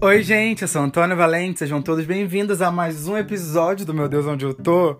Oi, gente, eu sou Antônio Valente, sejam todos bem-vindos a mais um episódio do Meu Deus Onde Eu Tô.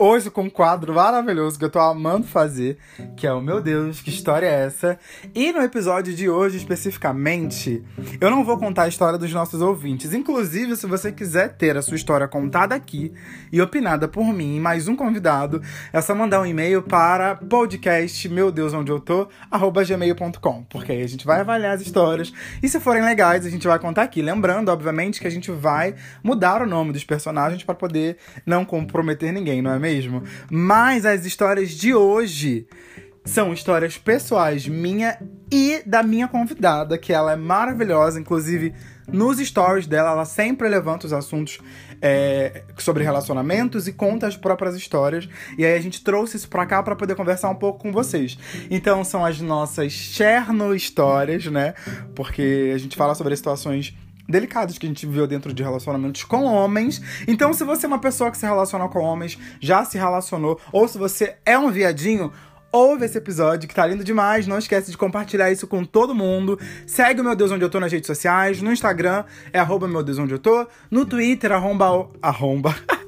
Hoje com um quadro maravilhoso que eu tô amando fazer, que é o Meu Deus, que história é essa? E no episódio de hoje, especificamente, eu não vou contar a história dos nossos ouvintes. Inclusive, se você quiser ter a sua história contada aqui e opinada por mim e mais um convidado, é só mandar um e-mail para podcast meu Deus onde eu tô, arroba gmail.com, porque aí a gente vai avaliar as histórias e se forem legais, a gente vai contar aqui. Lembrando, obviamente, que a gente vai mudar o nome dos personagens para poder não comprometer ninguém, não é mesmo? Mas as histórias de hoje são histórias pessoais minha e da minha convidada, que ela é maravilhosa, inclusive nos stories dela, ela sempre levanta os assuntos é, sobre relacionamentos e conta as próprias histórias. E aí a gente trouxe isso pra cá para poder conversar um pouco com vocês. Então são as nossas Cherno histórias, né? Porque a gente fala sobre situações delicados que a gente viveu dentro de relacionamentos com homens. Então, se você é uma pessoa que se relaciona com homens, já se relacionou, ou se você é um viadinho, ouve esse episódio que tá lindo demais. Não esquece de compartilhar isso com todo mundo. Segue o Meu Deus Onde Eu Tô nas redes sociais. No Instagram é arroba Meu Deus Onde Eu Tô. No Twitter, arromba... Arromba...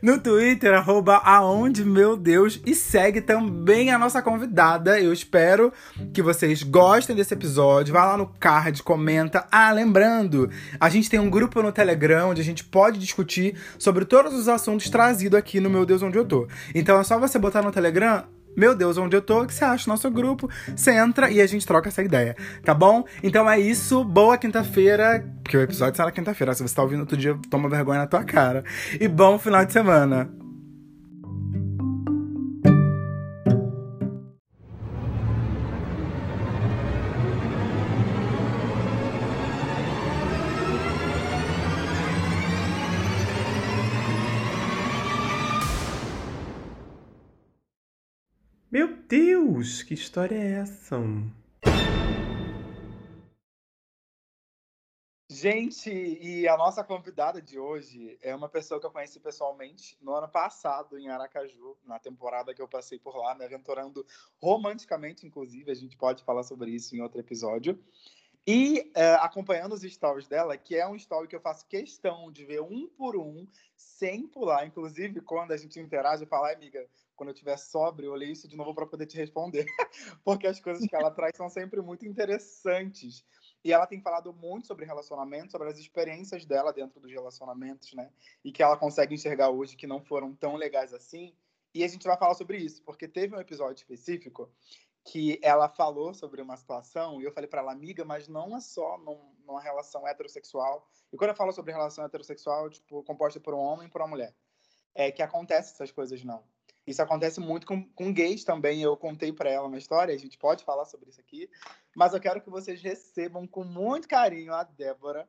no Twitter, arroba aonde meu Deus, e segue também a nossa convidada. Eu espero que vocês gostem desse episódio. Vai lá no card, comenta. Ah, lembrando, a gente tem um grupo no Telegram onde a gente pode discutir sobre todos os assuntos trazidos aqui no Meu Deus Onde Eu Tô. Então é só você botar no Telegram meu Deus, onde eu tô? O que você acha? Nosso grupo. Você entra e a gente troca essa ideia, tá bom? Então é isso. Boa quinta-feira. Porque o episódio será quinta-feira. Se você tá ouvindo outro dia, toma vergonha na tua cara. E bom final de semana. Deus, que história é essa? Gente, e a nossa convidada de hoje é uma pessoa que eu conheci pessoalmente no ano passado em Aracaju, na temporada que eu passei por lá, me aventurando romanticamente, inclusive, a gente pode falar sobre isso em outro episódio. E é, acompanhando os stories dela, que é um story que eu faço questão de ver um por um, sem pular. Inclusive, quando a gente interage, eu falo, amiga, quando eu estiver sóbrio, eu olhei isso de novo para poder te responder. Porque as coisas que ela traz são sempre muito interessantes. E ela tem falado muito sobre relacionamentos, sobre as experiências dela dentro dos relacionamentos, né? E que ela consegue enxergar hoje que não foram tão legais assim. E a gente vai falar sobre isso, porque teve um episódio específico que ela falou sobre uma situação e eu falei para ela, amiga, mas não é só num, numa relação heterossexual. E quando eu falo sobre relação heterossexual, tipo, composta por um homem e por uma mulher, é que acontece essas coisas não. Isso acontece muito com, com gays também. Eu contei para ela uma história, a gente pode falar sobre isso aqui. Mas eu quero que vocês recebam com muito carinho a Débora,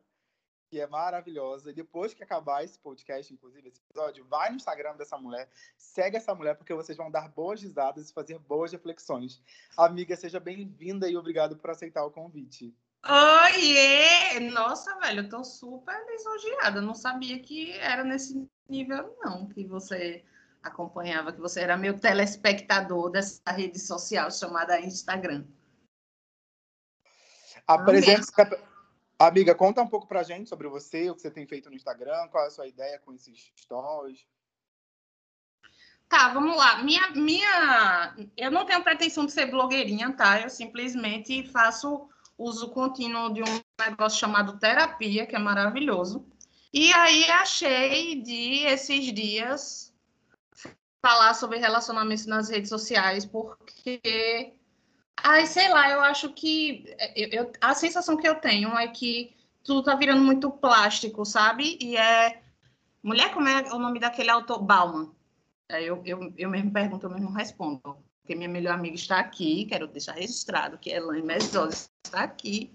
que é maravilhosa. E depois que acabar esse podcast, inclusive, esse episódio, vai no Instagram dessa mulher, segue essa mulher, porque vocês vão dar boas risadas e fazer boas reflexões. Amiga, seja bem-vinda e obrigado por aceitar o convite. Oiê! Nossa, velho, eu tô super lisonjeada. Não sabia que era nesse nível, não, que você acompanhava, que você era meu telespectador dessa rede social chamada Instagram. Apresenta, amiga, conta um pouco pra gente sobre você, o que você tem feito no Instagram, qual é a sua ideia com esses stories. Tá, vamos lá. Minha, minha, eu não tenho pretensão de ser blogueirinha, tá? Eu simplesmente faço uso contínuo de um negócio chamado terapia, que é maravilhoso. E aí achei de esses dias falar sobre relacionamentos nas redes sociais, porque, ai, sei lá, eu acho que eu, eu, a sensação que eu tenho é que tudo tá virando muito plástico, sabe? E é. Mulher, como é o nome daquele autor? Bauman. Eu, eu, eu mesmo pergunto, eu mesmo respondo. Porque minha melhor amiga está aqui, quero deixar registrado que Elaine Mesosa está aqui.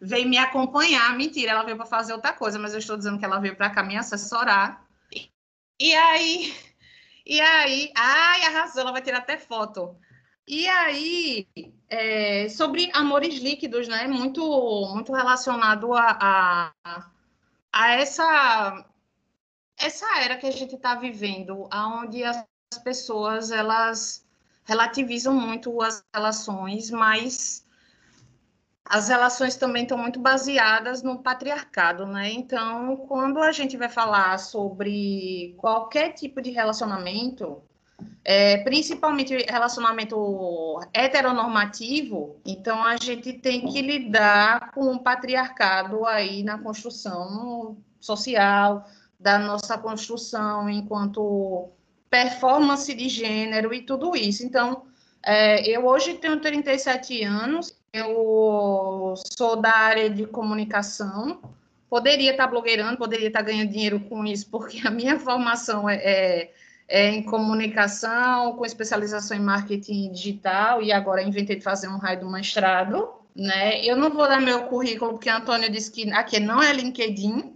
Veio me acompanhar. Mentira, ela veio para fazer outra coisa, mas eu estou dizendo que ela veio para cá me assessorar. E, e aí e aí, ai, arrasou, ela vai tirar até foto. E aí, é, sobre amores líquidos, né? Muito, muito relacionado a, a, a essa, essa era que a gente está vivendo, onde as pessoas elas relativizam muito as relações, mas as relações também estão muito baseadas no patriarcado, né? Então, quando a gente vai falar sobre qualquer tipo de relacionamento, é, principalmente relacionamento heteronormativo, então a gente tem que lidar com o patriarcado aí na construção social, da nossa construção enquanto performance de gênero e tudo isso. Então, é, eu hoje tenho 37 anos, eu sou da área de comunicação, poderia estar blogueirando, poderia estar ganhando dinheiro com isso, porque a minha formação é, é, é em comunicação, com especialização em marketing digital, e agora inventei de fazer um raio do mestrado, né? Eu não vou dar meu currículo, porque Antônio disse que aqui não é LinkedIn,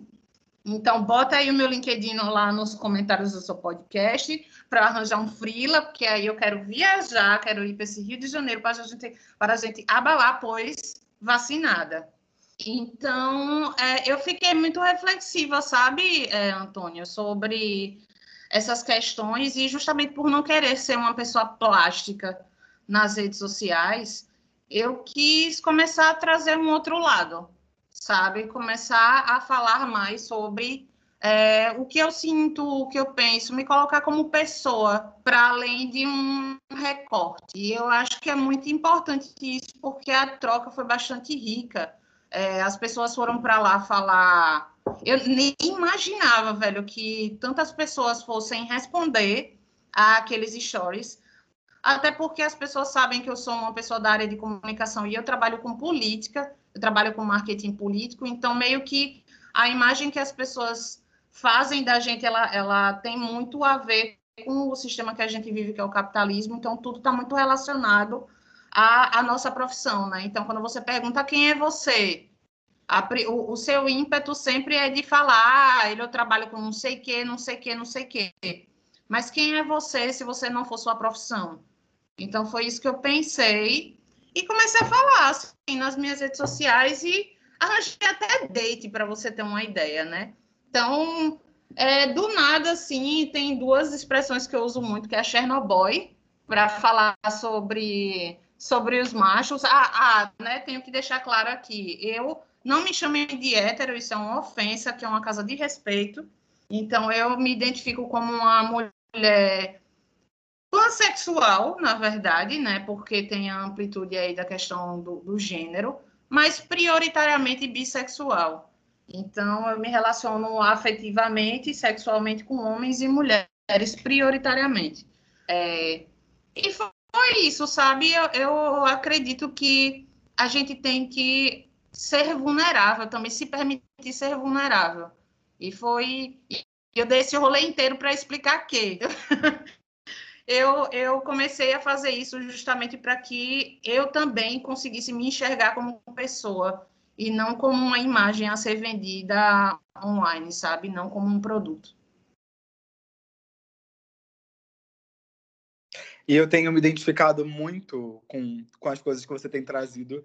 então, bota aí o meu LinkedIn lá nos comentários do seu podcast para arranjar um freela, porque aí eu quero viajar, quero ir para esse Rio de Janeiro para a gente, para a gente abalar, pois vacinada. Então, é, eu fiquei muito reflexiva, sabe, é, Antônio, sobre essas questões e justamente por não querer ser uma pessoa plástica nas redes sociais, eu quis começar a trazer um outro lado sabe? Começar a falar mais sobre é, o que eu sinto, o que eu penso, me colocar como pessoa, para além de um recorte. E eu acho que é muito importante isso, porque a troca foi bastante rica. É, as pessoas foram para lá falar. Eu nem imaginava, velho, que tantas pessoas fossem responder àqueles stories. Até porque as pessoas sabem que eu sou uma pessoa da área de comunicação e eu trabalho com política eu trabalho com marketing político, então meio que a imagem que as pessoas fazem da gente, ela, ela tem muito a ver com o sistema que a gente vive, que é o capitalismo, então tudo está muito relacionado à, à, nossa profissão, né? Então, quando você pergunta quem é você, a, o, o, seu ímpeto sempre é de falar, ah, eu trabalho com não sei o que, não sei o que, não sei o que. Mas quem é você se você não for sua profissão? Então, foi isso que eu pensei e comecei a falar assim, nas minhas redes sociais e arranjei até date para você ter uma ideia, né? Então, é, do nada, assim, tem duas expressões que eu uso muito, que é a Chernobyl, para falar sobre, sobre os machos. Ah, ah, né, tenho que deixar claro aqui, eu não me chamei de hétero, isso é uma ofensa, que é uma casa de respeito. Então, eu me identifico como uma mulher pansexual, na verdade, né? Porque tem a amplitude aí da questão do, do gênero, mas prioritariamente bissexual. Então, eu me relaciono afetivamente, sexualmente com homens e mulheres, prioritariamente. É, e foi isso, sabe? Eu, eu acredito que a gente tem que ser vulnerável, também se permitir ser vulnerável. E foi. Eu dei esse rolê inteiro para explicar que eu, eu comecei a fazer isso justamente para que eu também conseguisse me enxergar como pessoa e não como uma imagem a ser vendida online, sabe? Não como um produto. E eu tenho me identificado muito com, com as coisas que você tem trazido,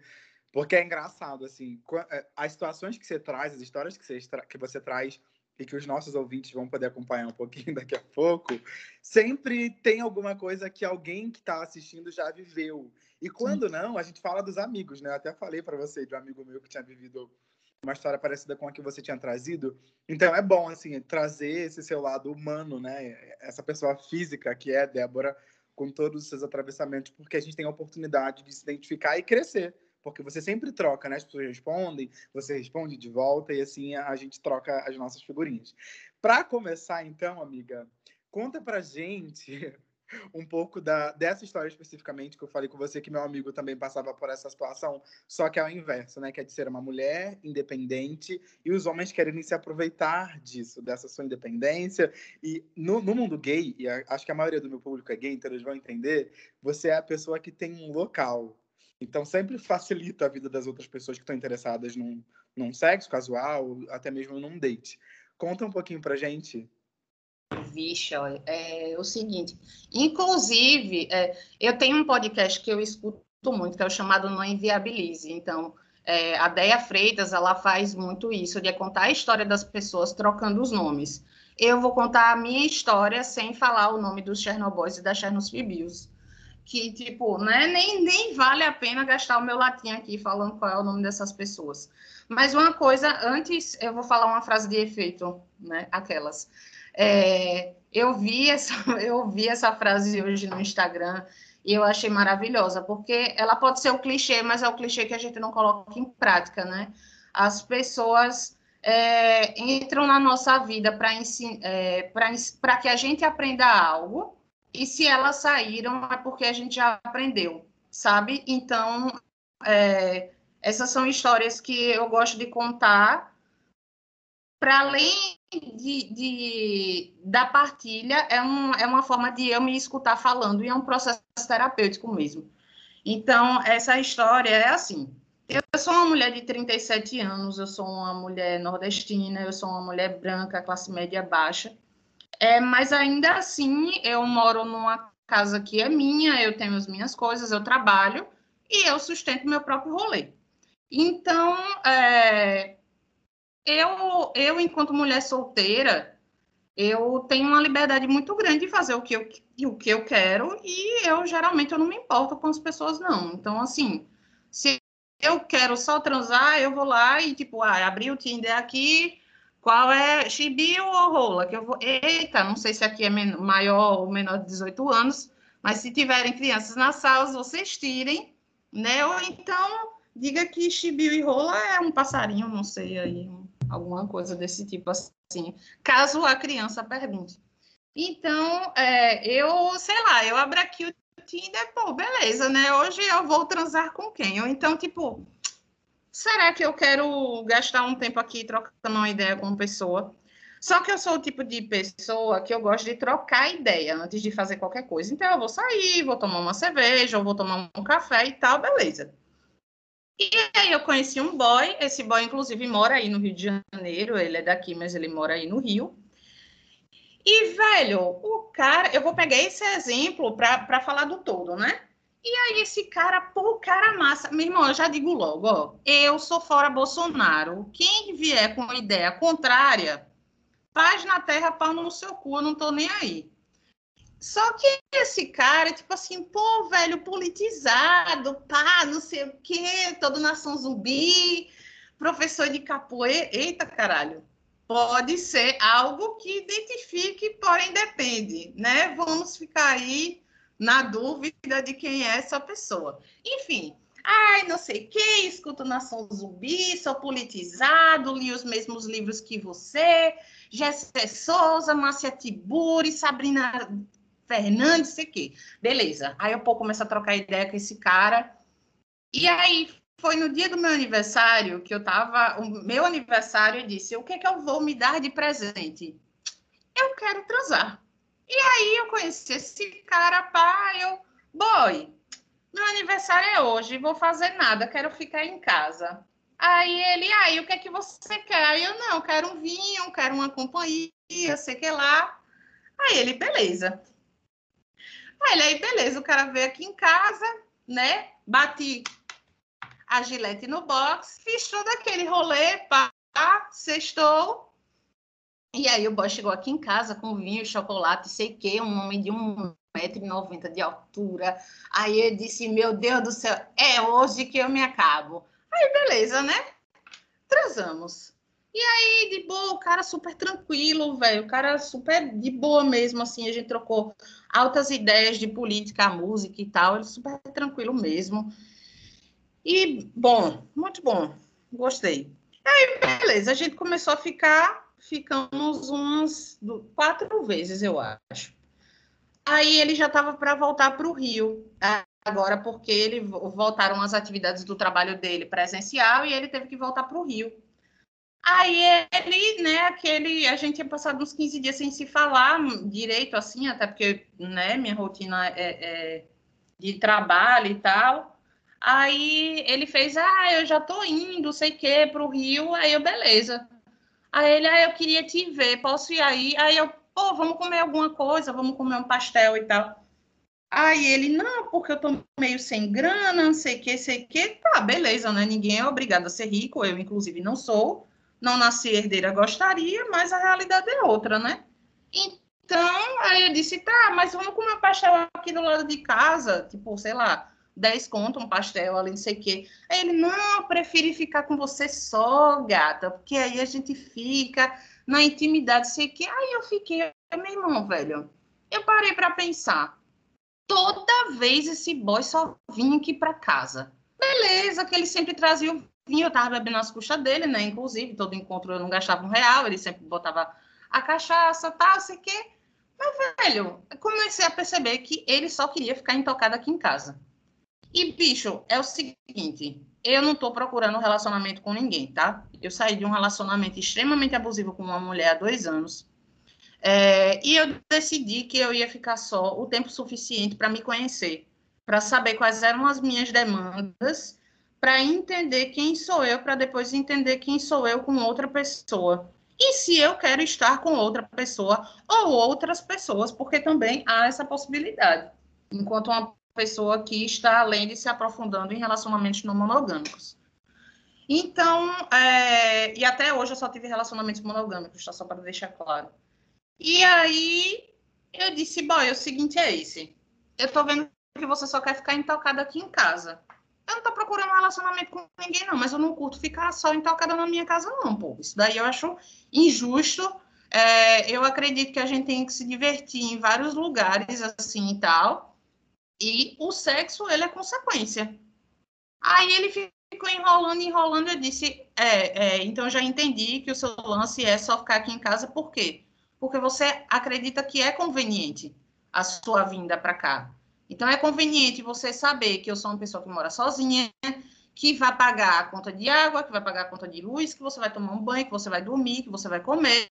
porque é engraçado, assim, é, as situações que você traz, as histórias que você, que você traz e que os nossos ouvintes vão poder acompanhar um pouquinho daqui a pouco, sempre tem alguma coisa que alguém que está assistindo já viveu. E quando Sim. não, a gente fala dos amigos, né? Eu até falei para você de um amigo meu que tinha vivido uma história parecida com a que você tinha trazido. Então é bom assim trazer esse seu lado humano, né? Essa pessoa física que é Débora com todos os seus atravessamentos, porque a gente tem a oportunidade de se identificar e crescer porque você sempre troca, né? As pessoas respondem, você responde de volta e assim a gente troca as nossas figurinhas. Para começar, então, amiga, conta pra gente um pouco da, dessa história especificamente que eu falei com você que meu amigo também passava por essa situação, só que é o inverso, né? Que é de ser uma mulher independente e os homens querem se aproveitar disso, dessa sua independência. E no, no mundo gay, e acho que a maioria do meu público é gay, então eles vão entender, você é a pessoa que tem um local, então, sempre facilita a vida das outras pessoas que estão interessadas num, num sexo casual, até mesmo num date. Conta um pouquinho pra gente. Vixe, é o seguinte. Inclusive, é, eu tenho um podcast que eu escuto muito, que é o chamado Não Inviabilize. Então, é, a Deia Freitas, ela faz muito isso, de contar a história das pessoas trocando os nomes. Eu vou contar a minha história sem falar o nome dos Chernobyls e da Chernobyls que, tipo, né, nem, nem vale a pena gastar o meu latim aqui falando qual é o nome dessas pessoas. Mas uma coisa, antes eu vou falar uma frase de efeito, né? Aquelas. É, eu, vi essa, eu vi essa frase hoje no Instagram e eu achei maravilhosa, porque ela pode ser o clichê, mas é o clichê que a gente não coloca em prática, né? As pessoas é, entram na nossa vida para é, que a gente aprenda algo e se elas saíram é porque a gente já aprendeu, sabe? Então, é, essas são histórias que eu gosto de contar para além de, de, da partilha, é, um, é uma forma de eu me escutar falando e é um processo terapêutico mesmo. Então, essa história é assim. Eu sou uma mulher de 37 anos, eu sou uma mulher nordestina, eu sou uma mulher branca, classe média baixa. É, mas ainda assim, eu moro numa casa que é minha, eu tenho as minhas coisas, eu trabalho e eu sustento meu próprio rolê. Então, é, eu, eu, enquanto mulher solteira, eu tenho uma liberdade muito grande de fazer o que eu, o que eu quero e eu geralmente eu não me importo com as pessoas, não. Então, assim, se eu quero só transar, eu vou lá e, tipo, ah, abri o Tinder aqui, qual é chibi ou rola? Que eu vou. Eita, não sei se aqui é maior ou menor de 18 anos, mas se tiverem crianças na sala, vocês tirem, né? Ou então diga que chibi e rola é um passarinho, não sei aí, alguma coisa desse tipo assim, caso a criança pergunte. Então, é, eu, sei lá, eu abro aqui o Tinder, pô, beleza, né? Hoje eu vou transar com quem? Ou então, tipo, será que eu quero gastar um tempo aqui trocando uma ideia com uma pessoa? Só que eu sou o tipo de pessoa que eu gosto de trocar ideia antes de fazer qualquer coisa. Então, eu vou sair, vou tomar uma cerveja, ou vou tomar um café e tal, beleza. E aí eu conheci um boy, esse boy inclusive mora aí no Rio de Janeiro, ele é daqui, mas ele mora aí no Rio. E, velho, o cara, eu vou pegar esse exemplo para falar do todo, né? E aí, esse cara, pô, o cara massa. Meu irmão, eu já digo logo, ó. Eu sou fora Bolsonaro. Quem vier com ideia contrária, paz na terra, pau no seu cu, eu não tô nem aí. Só que esse cara, tipo assim, pô, velho, politizado, pá, não sei o quê, todo nação zumbi, professor de capoeira. Eita, caralho. Pode ser algo que identifique, porém depende, né? Vamos ficar aí na dúvida de quem é essa pessoa. Enfim, ai, não sei quem, escuto Nação Zumbi, sou politizado, li os mesmos livros que você, Jéssica Souza, Márcia Tiburi, Sabrina Fernandes, sei quê. Beleza. Aí eu pô, começo a trocar ideia com esse cara. E aí foi no dia do meu aniversário que eu tava. O meu aniversário, eu disse: o que é que eu vou me dar de presente? Eu quero transar. E aí eu conheci esse cara, pai, eu, boy, meu aniversário é hoje, vou fazer nada, quero ficar em casa. Aí ele, aí, o que é que você quer? Aí eu, não, quero um vinho, quero uma companhia, sei que lá. Aí ele, beleza. Aí ele, aí, beleza, o cara veio aqui em casa, né? Bati a gilete no box, fiz todo aquele rolê, pá, sextou. E aí o boy chegou aqui em casa com vinho, chocolate, sei que, um homem de 1,90m de altura. Aí ele disse, meu Deus do céu, é hoje que eu me acabo. Aí, beleza, né? Transamos. E aí, de boa, o cara super tranquilo, velho. O cara super de boa mesmo, assim. A gente trocou altas ideias de política, música e tal. Ele super tranquilo mesmo. E, bom, muito bom. Gostei. Aí, beleza, a gente começou a ficar, ficamos umas quatro vezes, eu acho. Aí ele já estava para voltar para o Rio, agora porque ele voltaram as atividades do trabalho dele presencial e ele teve que voltar para o Rio. Aí ele, né, aquele, a gente tinha passado uns 15 dias sem se falar direito, assim, até porque, né, minha rotina é, é de trabalho e tal. Aí ele fez, ah, eu já tô indo, sei que, pro Rio. Aí eu, beleza. Aí ele, ah, eu queria te ver, posso ir aí? Aí eu, pô, vamos comer alguma coisa, vamos comer um pastel e tal. Aí ele, não, porque eu tô meio sem grana, não sei o que, sei o que. Tá, beleza, né? Ninguém é obrigado a ser rico, eu, inclusive, não sou. Não nasci herdeira, gostaria, mas a realidade é outra, né? Então, aí eu disse, tá, mas vamos comer um pastel aqui do lado de casa, tipo, sei lá, 10 conto um pastel ali, não sei o quê. Aí ele, não, prefiro ficar com você só, gata, porque aí a gente fica na intimidade, sei que. Aí eu fiquei, meu irmão, velho, eu parei para pensar. Toda vez esse boy só vinha aqui para casa. Beleza, que ele sempre trazia o vinho, eu tava bebendo as custas dele, né? Inclusive, todo encontro eu não gastava um real, ele sempre botava a cachaça, tal, sei que. Mas, velho, comecei a perceber que ele só queria ficar intocado aqui em casa. E, bicho, é o seguinte, eu não tô procurando um relacionamento com ninguém, tá? Eu saí de um relacionamento extremamente abusivo com uma mulher há dois anos. É, e eu decidi que eu ia ficar só o tempo suficiente para me conhecer, para saber quais eram as minhas demandas, para entender quem sou eu, para depois entender quem sou eu com outra pessoa. E se eu quero estar com outra pessoa ou outras pessoas, porque também há essa possibilidade. Enquanto uma pessoa que está além de se aprofundando em relacionamentos não monogâmicos. Então, é, e até hoje eu só tive relacionamentos monogâmicos, tá? Só para deixar claro. E aí eu disse, boy, o seguinte é esse. Eu tô vendo que você só quer ficar intocada aqui em casa. Eu não tô procurando um relacionamento com ninguém, não, mas eu não curto ficar só intocada na minha casa, não, pô. Isso daí eu acho injusto. É, eu acredito que a gente tem que se divertir em vários lugares, assim e tal. E o sexo, ele é consequência. Aí ele ficou enrolando, enrolando. Eu disse: é, é, então já entendi que o seu lance é só ficar aqui em casa, por quê? Porque você acredita que é conveniente a sua vinda para cá. Então é conveniente você saber que eu sou uma pessoa que mora sozinha, que vai pagar a conta de água, que vai pagar a conta de luz, que você vai tomar um banho, que você vai dormir, que você vai comer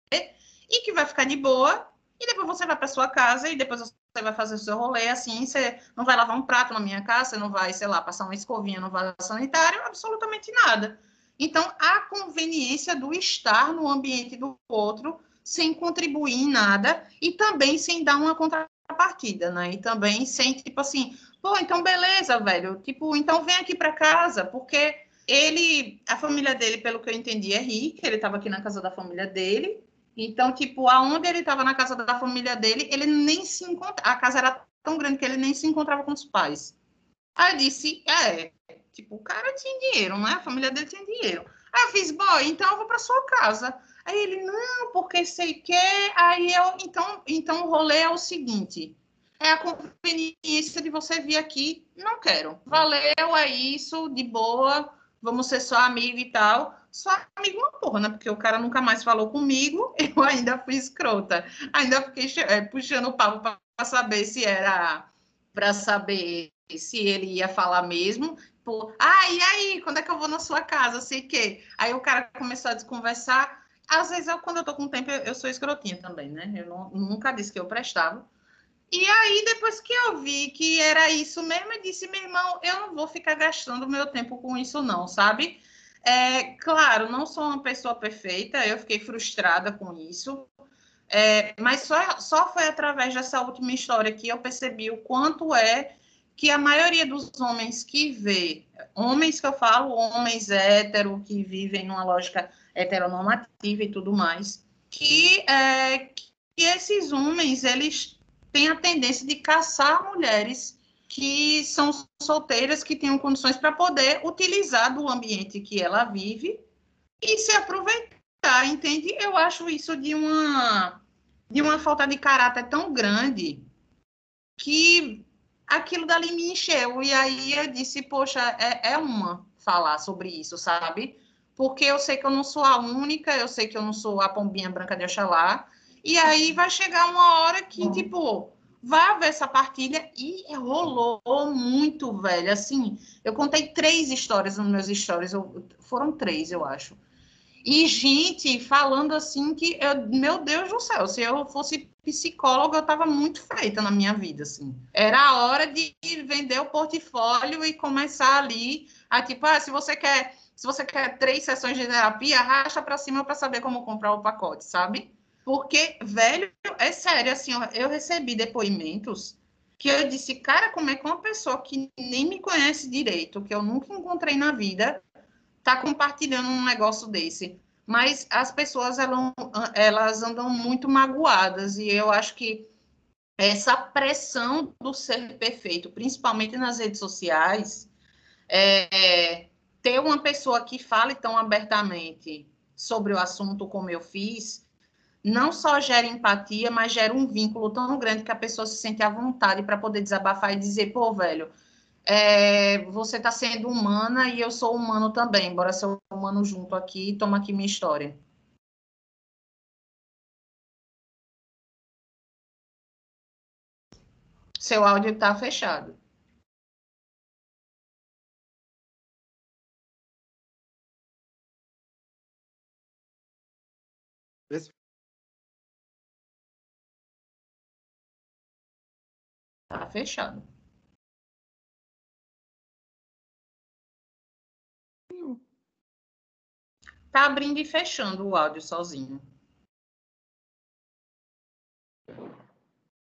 e que vai ficar de boa. E depois você vai para sua casa e depois você vai fazer o seu rolê assim, você não vai lavar um prato na minha casa, você não vai, sei lá, passar uma escovinha no vaso sanitário, absolutamente nada. Então, a conveniência do estar no ambiente do outro sem contribuir em nada e também sem dar uma contrapartida, né? E também sem, tipo assim, pô, então beleza, velho, tipo, então vem aqui para casa, porque ele, a família dele, pelo que eu entendi, é rica, ele estava aqui na casa da família dele, então, tipo, aonde ele estava na casa da família dele, ele nem se encontrava, a casa era tão grande que ele nem se encontrava com os pais. Aí eu disse, é, tipo, o cara tinha dinheiro, né? A família dele tinha dinheiro. Aí eu fiz, boy, então eu vou para sua casa. Aí ele, não, porque sei que. Aí eu, então, então o rolê é o seguinte: é a conveniência de você vir aqui. Não quero. Valeu, é isso, de boa, vamos ser só amigo e tal. Só amigo uma porra, né? Porque o cara nunca mais falou comigo, eu ainda fui escrota. Ainda fiquei é, puxando o papo para saber se era. para saber se ele ia falar mesmo. Pô, ah, e aí, quando é que eu vou na sua casa? Sei que. Aí o cara começou a desconversar. Às vezes, eu, quando eu tô com tempo, eu, eu sou escrotinha também, né? Eu não, nunca disse que eu prestava. E aí, depois que eu vi que era isso mesmo, eu disse, meu irmão, eu não vou ficar gastando meu tempo com isso, não, sabe? É, claro, não sou uma pessoa perfeita, eu fiquei frustrada com isso. É, mas só, só foi através dessa última história que eu percebi o quanto é que a maioria dos homens que vê, homens que eu falo, homens hétero, que vivem numa lógica heteronormativa e tudo mais, que, é, que esses homens, eles têm a tendência de caçar mulheres que são solteiras, que tenham condições para poder utilizar do ambiente que ela vive e se aproveitar, entende? Eu acho isso de uma, de uma falta de caráter tão grande que aquilo dali me encheu. E aí eu disse, poxa, é, é uma falar sobre isso, sabe? porque eu sei que eu não sou a única, eu sei que eu não sou a pombinha branca de Oxalá, e aí vai chegar uma hora que, tipo, vai haver essa partilha e rolou muito, velho. Assim, eu contei três histórias nos meus stories, eu, foram três, eu acho. E gente falando assim que, eu, meu Deus do céu, se eu fosse psicóloga, eu tava muito feita na minha vida, assim. Era a hora de vender o portfólio e começar ali a, tipo, ah, se você quer se você quer três sessões de terapia, arrasta para cima para saber como comprar o pacote, sabe? Porque, velho, é sério, assim, eu recebi depoimentos que eu disse, cara, como é que uma pessoa que nem me conhece direito, que eu nunca encontrei na vida, tá compartilhando um negócio desse? mas as pessoas elas, andam muito magoadas e eu acho que essa pressão do ser perfeito, principalmente nas redes sociais, é, ter uma pessoa que fale tão abertamente sobre o assunto como eu fiz, não só gera empatia, mas gera um vínculo tão grande que a pessoa se sente à vontade para poder desabafar e dizer, pô, velho, é, você está sendo humana e eu sou humano também, bora ser humano junto aqui, toma aqui minha história. Seu áudio está fechado. Tá fechado. Tá abrindo e fechando o áudio sozinho.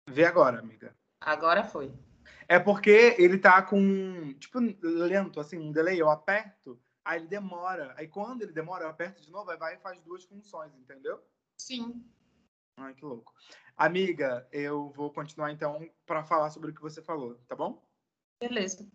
Vê agora, amiga. Agora foi. É porque ele tá com, tipo, lento, assim, um delay. Eu aperto, aí ele demora. Aí quando ele demora, eu aperto de novo, aí vai e faz duas funções, entendeu? Sim. Ai, que louco. Amiga, eu vou continuar então para falar sobre o que você falou, tá bom? Beleza.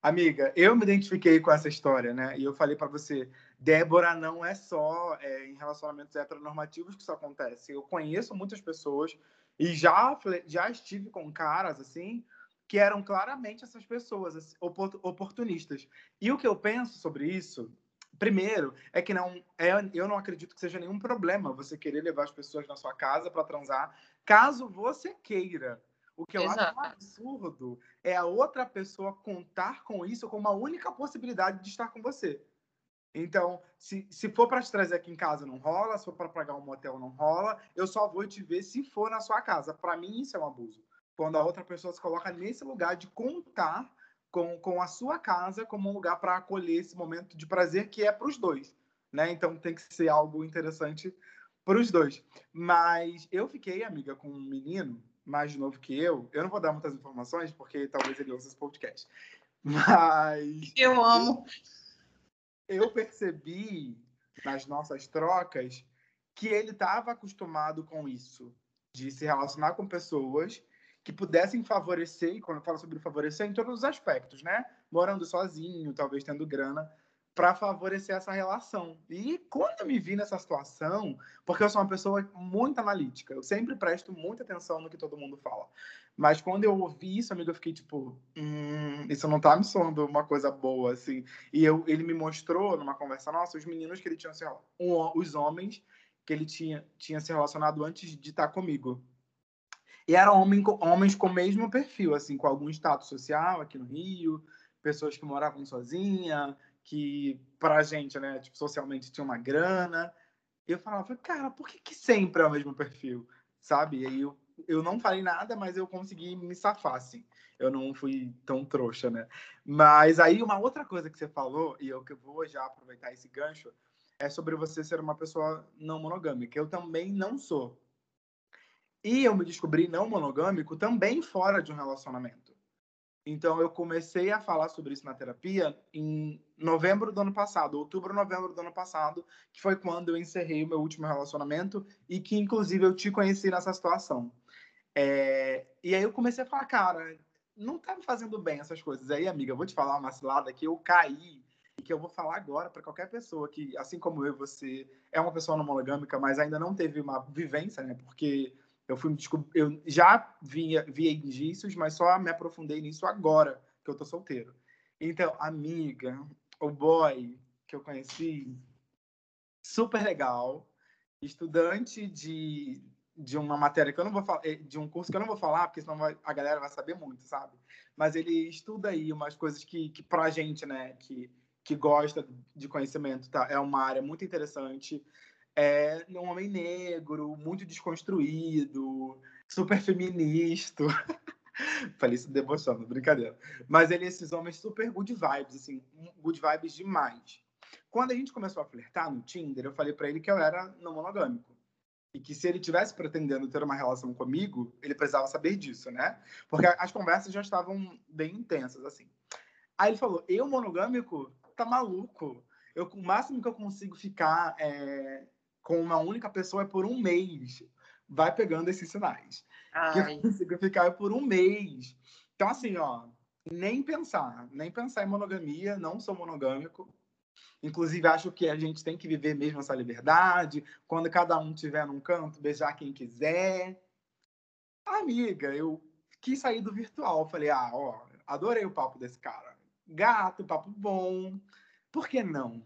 Amiga, eu me identifiquei com essa história, né? E eu falei para você, Débora não é só é, em relacionamentos heteronormativos que isso acontece. Eu conheço muitas pessoas e já, já estive com caras assim que eram claramente essas pessoas oportunistas. E o que eu penso sobre isso, primeiro, é que não é, eu não acredito que seja nenhum problema você querer levar as pessoas na sua casa para transar, caso você queira. O que eu Exato. acho um absurdo é a outra pessoa contar com isso como a única possibilidade de estar com você. Então, se, se for para te trazer aqui em casa, não rola. Se for para pagar um motel, não rola. Eu só vou te ver se for na sua casa. Para mim, isso é um abuso. Quando a outra pessoa se coloca nesse lugar de contar com, com a sua casa como um lugar para acolher esse momento de prazer que é para os dois. Né? Então, tem que ser algo interessante para os dois. Mas eu fiquei, amiga, com um menino mais novo que eu. Eu não vou dar muitas informações, porque talvez ele ouça esse podcast. Mas. Eu amo eu percebi nas nossas trocas que ele estava acostumado com isso, de se relacionar com pessoas que pudessem favorecer, e quando eu falo sobre favorecer, em todos os aspectos, né? Morando sozinho, talvez tendo grana, para favorecer essa relação. E quando eu me vi nessa situação, porque eu sou uma pessoa muito analítica, eu sempre presto muita atenção no que todo mundo fala. Mas quando eu ouvi isso, amigo, eu fiquei tipo, hum, isso não tá me soando uma coisa boa, assim. E eu, ele me mostrou numa conversa nossa os meninos que ele tinha, um, os homens que ele tinha, tinha se relacionado antes de estar comigo. E eram homem, homens com o mesmo perfil, assim, com algum status social aqui no Rio, pessoas que moravam sozinha, que pra gente, né, tipo, socialmente tinha uma grana. E eu falava, cara, por que, que sempre é o mesmo perfil? Sabe? E aí eu, eu não falei nada, mas eu consegui me safar, assim. Eu não fui tão trouxa, né? Mas aí uma outra coisa que você falou, e eu que vou já aproveitar esse gancho, é sobre você ser uma pessoa não monogâmica. Eu também não sou. E eu me descobri não monogâmico também fora de um relacionamento. Então, eu comecei a falar sobre isso na terapia em novembro do ano passado, outubro, novembro do ano passado, que foi quando eu encerrei o meu último relacionamento e que, inclusive, eu te conheci nessa situação. É... E aí eu comecei a falar, cara, não tá me fazendo bem essas coisas. Aí, amiga, eu vou te falar uma cilada que eu caí e que eu vou falar agora para qualquer pessoa que, assim como eu, você é uma pessoa não monogâmica, mas ainda não teve uma vivência, né? Porque eu fui eu já via, via indícios, mas só me aprofundei nisso agora que eu tô solteiro. Então, amiga, o boy que eu conheci, super legal, estudante de, de uma matéria que eu não vou falar, eh, de um curso que eu não vou falar, porque senão vai, a galera vai saber muito, sabe? Mas ele estuda aí umas coisas que, que pra gente, né, que, que gosta de conhecimento, tá? É uma área muito interessante é um homem negro, muito desconstruído, super feminista. Falei isso debochando, brincadeira. Mas ele é esses homens super good vibes, assim, good vibes demais. Quando a gente começou a flertar no Tinder, eu falei para ele que eu era não monogâmico. E que se ele tivesse pretendendo ter uma relação comigo, ele precisava saber disso, né? Porque as conversas já estavam bem intensas, assim. Aí ele falou: Eu monogâmico? Tá maluco? Eu, o máximo que eu consigo ficar é, com uma única pessoa é por um mês. Vai pegando esses sinais. Ai. Que consigo ficar por um mês. Então, assim, ó, nem pensar, nem pensar em monogamia, não sou monogâmico. Inclusive, acho que a gente tem que viver mesmo essa liberdade. Quando cada um estiver num canto, beijar quem quiser. Amiga, eu quis sair do virtual. Falei, ah, ó, adorei o papo desse cara. Gato, papo bom. Por que não?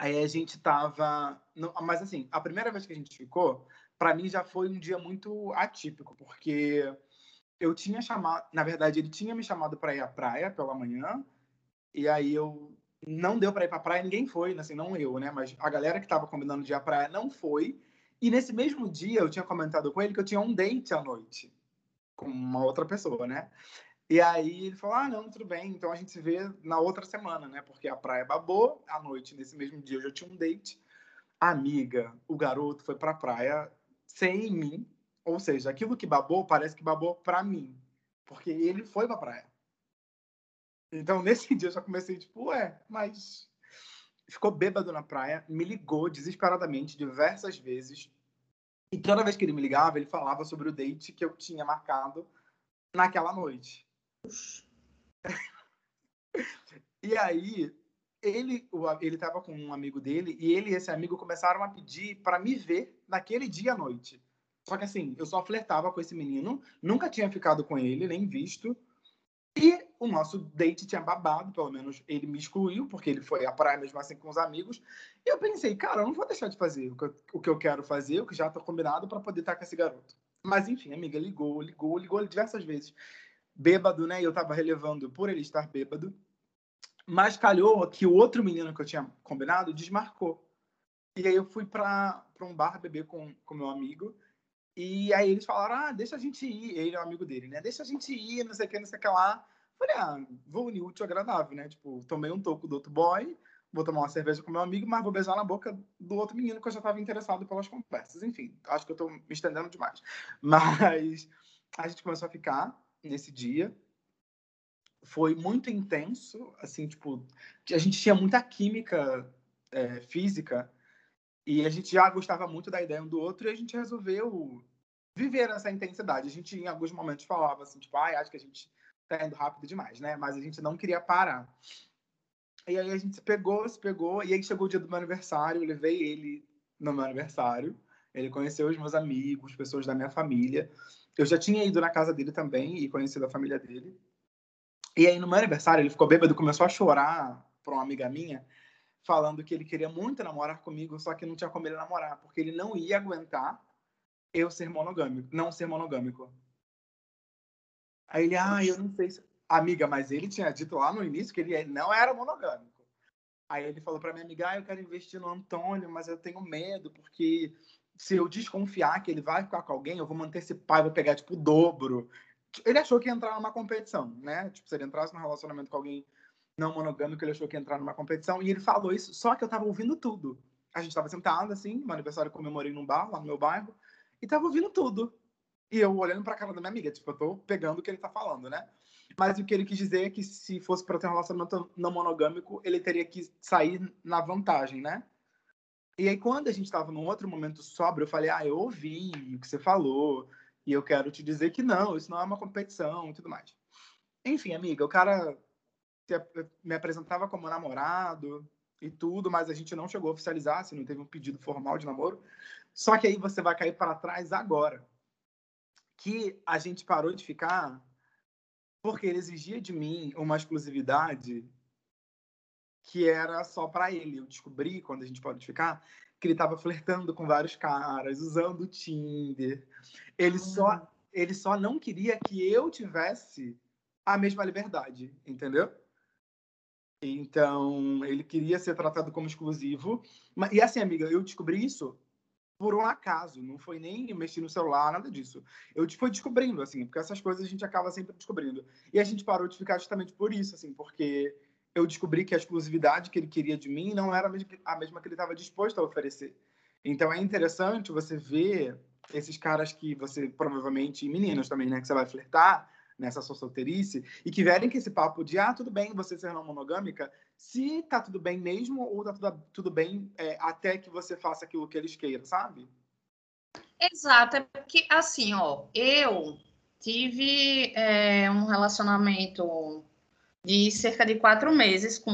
Aí a gente tava. Mas assim, a primeira vez que a gente ficou, para mim já foi um dia muito atípico, porque eu tinha chamado. Na verdade, ele tinha me chamado para ir à praia pela manhã. E aí eu não deu para ir para a praia, ninguém foi, assim, não eu, né? Mas a galera que estava combinando de ir à praia não foi. E nesse mesmo dia eu tinha comentado com ele que eu tinha um date à noite com uma outra pessoa, né? E aí ele falou: ah, não, tudo bem, então a gente se vê na outra semana, né? Porque a praia babou, à noite, nesse mesmo dia eu já tinha um date. Amiga, o garoto foi pra praia sem mim, ou seja, aquilo que babou parece que babou pra mim, porque ele foi pra praia. Então, nesse dia eu já comecei, tipo, ué, mas. Ficou bêbado na praia, me ligou desesperadamente diversas vezes. E toda vez que ele me ligava, ele falava sobre o date que eu tinha marcado naquela noite. E aí, ele ele estava com um amigo dele e ele e esse amigo começaram a pedir para me ver naquele dia à noite. Só que assim, eu só flertava com esse menino, nunca tinha ficado com ele, nem visto. E o nosso date tinha babado, pelo menos ele me excluiu, porque ele foi à praia mesmo assim com os amigos. E eu pensei, cara, eu não vou deixar de fazer o que eu, quero fazer, o que já está combinado, para poder estar com esse garoto. Mas enfim, a amiga ligou, ligou, ligou diversas vezes. Bêbado, né? E eu tava relevando por ele estar bêbado. Mas calhou que o outro menino que eu tinha combinado desmarcou. E aí eu fui para um bar beber com, com meu amigo. E aí eles falaram: ah, deixa a gente ir. Ele é um amigo dele, né? Deixa a gente ir, não sei o que, não sei o que lá. Falei: ah, vou unir útil agradável, né? Tipo, tomei um toco do outro boy, vou tomar uma cerveja com meu amigo, mas vou beijar na boca do outro menino que eu já estava interessado pelas conversas. Enfim, acho que eu estou me estendendo demais. Mas a gente começou a ficar nesse dia. Foi muito intenso, assim, tipo, a gente tinha muita química é, física e a gente já gostava muito da ideia um do outro e a gente resolveu viver essa intensidade. A gente, em alguns momentos, falava assim, tipo, ai, acho que a gente tá indo rápido demais, né? Mas a gente não queria parar. E aí a gente se pegou, se pegou, e aí chegou o dia do meu aniversário, eu levei ele no meu aniversário. Ele conheceu os meus amigos, pessoas da minha família. Eu já tinha ido na casa dele também e conhecido a família dele. E aí, no meu aniversário, ele ficou bêbado, começou a chorar para uma amiga minha, falando que ele queria muito namorar comigo, só que não tinha como ele namorar, porque ele não ia aguentar eu ser monogâmico, não ser monogâmico. Aí ele, ah, eu não sei se... Amiga, mas ele tinha dito lá no início que ele não era monogâmico. Aí ele falou para minha amiga, ah, eu quero investir no Antônio, mas eu tenho medo, porque se eu desconfiar que ele vai ficar com alguém, eu vou manter esse pai, vou pegar, tipo, o dobro. Ele achou que ia entrar numa competição, né? Tipo, se ele entrasse num relacionamento com alguém não monogâmico, ele achou que ia entrar numa competição. E ele falou isso, só que eu tava ouvindo tudo. A gente tava sentado, assim, meu aniversário comemorei num bar, lá no meu bairro, e tava ouvindo tudo. E eu olhando pra cara da minha amiga, tipo, eu tô pegando o que ele tá falando, né? Mas o que ele quis dizer é que se fosse para ter um relacionamento não monogâmico, ele teria que sair na vantagem, né? E aí, quando a gente estava num outro momento sóbrio, eu falei, ah, eu ouvi o que você falou, e eu quero te dizer que não, isso não é uma competição e tudo mais. Enfim, amiga, o cara me apresentava como namorado e tudo, mas a gente não chegou a oficializar, se não teve um pedido formal de namoro. Só que aí você vai cair para trás agora. Que a gente parou de ficar porque ele exigia de mim uma exclusividade que era só para ele. Eu descobri, quando a gente pode ficar, que ele estava flertando com vários caras, usando o Tinder. Ele, uhum. só, ele só não queria que eu tivesse a mesma liberdade, entendeu? Então, ele queria ser tratado como exclusivo. E assim, amiga, eu descobri isso por um acaso, não foi nem mexer no celular, nada disso. Eu fui descobrindo, assim, porque essas coisas a gente acaba sempre descobrindo. E a gente parou de ficar justamente por isso, assim, porque eu descobri que a exclusividade que ele queria de mim não era a mesma que ele estava disposto a oferecer. Então é interessante você ver esses caras que você provavelmente, meninas também, né, que você vai flertar, nessa sua solteirice e que verem que esse papo de ah, tudo bem você ser não monogâmica, se tá tudo bem mesmo ou tá tudo, tudo bem é, até que você faça aquilo que eles queiram, sabe? Exato, é porque assim, ó, eu tive é, um relacionamento de cerca de quatro meses com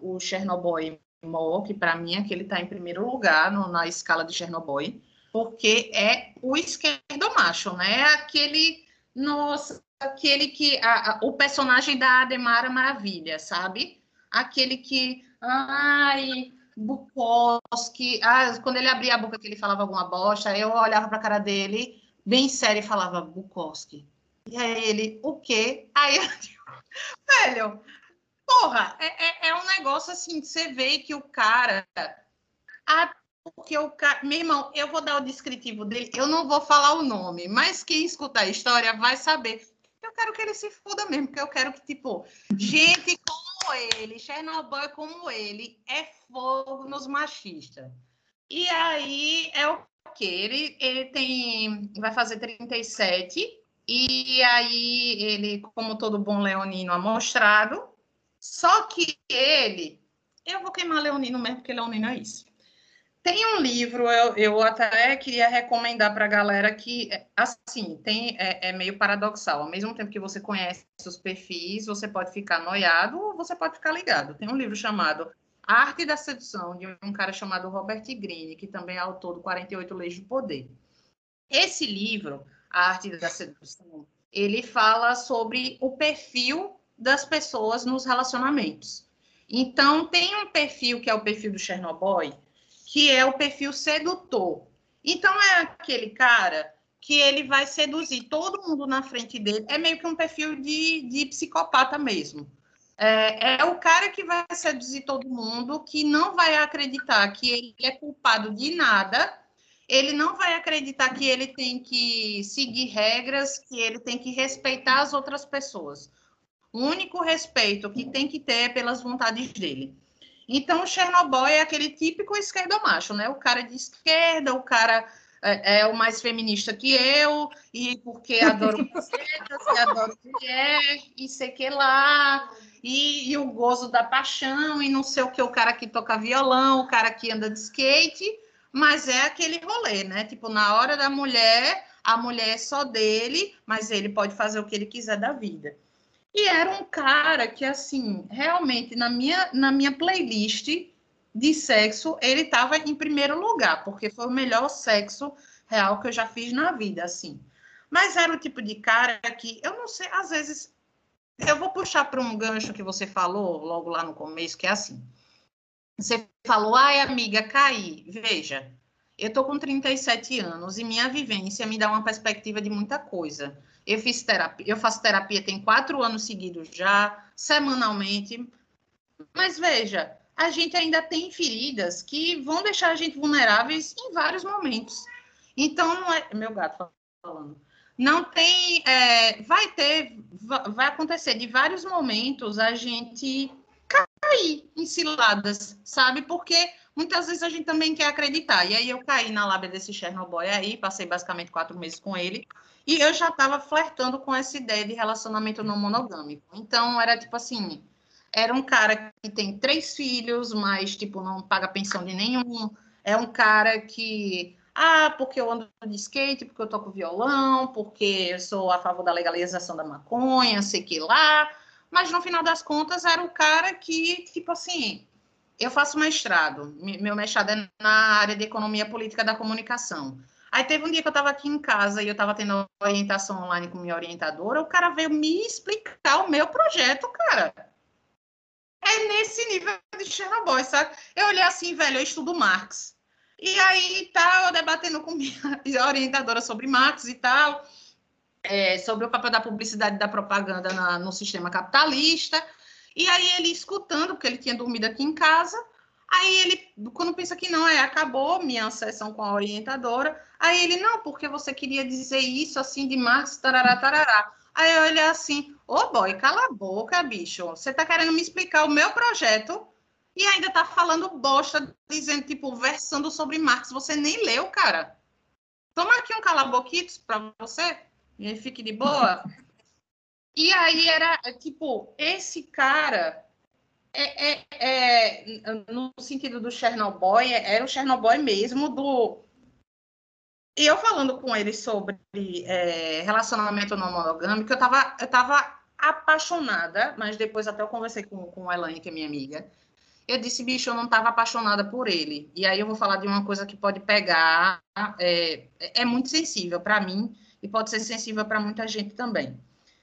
o Chernobyl Mo, que para mim é que ele está em primeiro lugar no, na escala de Chernobyl, porque é o esquerdo macho, né? Aquele, nossa, aquele que a, a, o personagem da Ademara Maravilha, sabe? Aquele que, ai, Bukowski, ah, quando ele abria a boca que ele falava alguma bosta, eu olhava para a cara dele, bem sério, e falava Bukowski. E aí ele, o quê? Aí eu velho, porra, é, é, é, um negócio assim, você vê que o cara. Ah, porque o cara. Meu irmão, eu vou dar o descritivo dele, eu não vou falar o nome, mas quem escutar a história vai saber. Eu quero que ele se foda mesmo, porque eu quero que, tipo, gente como ele, Chernobyl como ele, é fogo nos machistas. E aí é o que? Ele, ele tem. Vai fazer 37 e aí ele, como todo bom leonino amostrado, só que ele, eu vou queimar leonino mesmo, porque leonino é isso. Tem um livro, eu, eu até queria recomendar para a galera que, assim, tem, é, é, meio paradoxal. Ao mesmo tempo que você conhece os perfis, você pode ficar noiado ou você pode ficar ligado. Tem um livro chamado Arte da Sedução, de um cara chamado Robert Greene, que também é autor do 48 Leis do Poder. Esse livro a arte da sedução, ele fala sobre o perfil das pessoas nos relacionamentos. Então, tem um perfil que é o perfil do Chernobyl, que é o perfil sedutor. Então, é aquele cara que ele vai seduzir todo mundo na frente dele. É meio que um perfil de, de psicopata mesmo. É, é, o cara que vai seduzir todo mundo, que não vai acreditar que ele é culpado de nada ele não vai acreditar que ele tem que seguir regras, que ele tem que respeitar as outras pessoas. O único respeito que tem que ter é pelas vontades dele. Então, o Chernobyl é aquele típico esquerdo-macho, né? O cara de esquerda, o cara é, é, o mais feminista que eu, e porque adoro bucetas, e adoro mulher, e sei que lá, e, e o gozo da paixão, e não sei o que, o cara que toca violão, o cara que anda de skate, mas é aquele rolê, né? Tipo, na hora da mulher, a mulher é só dele, mas ele pode fazer o que ele quiser da vida. E era um cara que, assim, realmente, na minha, na minha playlist de sexo, ele estava em primeiro lugar, porque foi o melhor sexo real que eu já fiz na vida, assim. Mas era o tipo de cara que, eu não sei, às vezes, eu vou puxar para um gancho que você falou logo lá no começo, que é assim. Você falou, ai, amiga, caí. Veja, eu tô com 37 anos e minha vivência me dá uma perspectiva de muita coisa. Eu fiz terapia, eu faço terapia tem quatro anos seguidos já, semanalmente. Mas veja, a gente ainda tem feridas que vão deixar a gente vulneráveis em vários momentos. Então, não é. Meu gato falando. Não tem. É, vai ter. Vai acontecer de vários momentos a gente cair em ciladas, sabe? Porque muitas vezes a gente também quer acreditar. E aí eu caí na lábia desse Chernobyl aí, passei basicamente quatro meses com ele, e eu já estava flertando com essa ideia de relacionamento não monogâmico. Então era tipo assim, era um cara que tem três filhos, mas tipo não paga pensão de nenhum. É um cara que ah, porque eu ando de skate, porque eu toco violão, porque eu sou a favor da legalização da maconha, sei que lá mas no final das contas era o cara que, tipo assim, eu faço mestrado, meu mestrado é na área de economia política da comunicação. Aí teve um dia que eu estava aqui em casa e eu estava tendo orientação online com minha orientadora, o cara veio me explicar o meu projeto, cara. É nesse nível de Chernobyl, sabe? Eu olhei assim, velho, eu estudo Marx. E aí tá eu debatendo com minha orientadora sobre Marx e tal é, sobre o papel da publicidade e da propaganda na, no sistema capitalista. E aí ele escutando, porque ele tinha dormido aqui em casa, aí ele, quando pensa que não, é, acabou minha sessão com a orientadora, aí ele, não, porque você queria dizer isso assim de Marx, tarará, tarará. Aí eu olhei assim, ô oh boy, cala a boca, bicho, você tá querendo me explicar o meu projeto e ainda tá falando bosta, dizendo, tipo, versando sobre Marx, você nem leu, cara. Toma aqui um cala-boquitos para você. E aí fique de boa. E aí era, tipo, esse cara é, é, é, no sentido do Chernobyl, era o Chernobyl mesmo do. E eu falando com ele sobre é, relacionamento não monogâmico, eu tava, eu tava apaixonada, mas depois até eu conversei com, com a Elaine, que é minha amiga. Eu disse, bicho, eu não estava apaixonada por ele. E aí eu vou falar de uma coisa que pode pegar, é, é muito sensível para mim e pode ser sensível para muita gente também.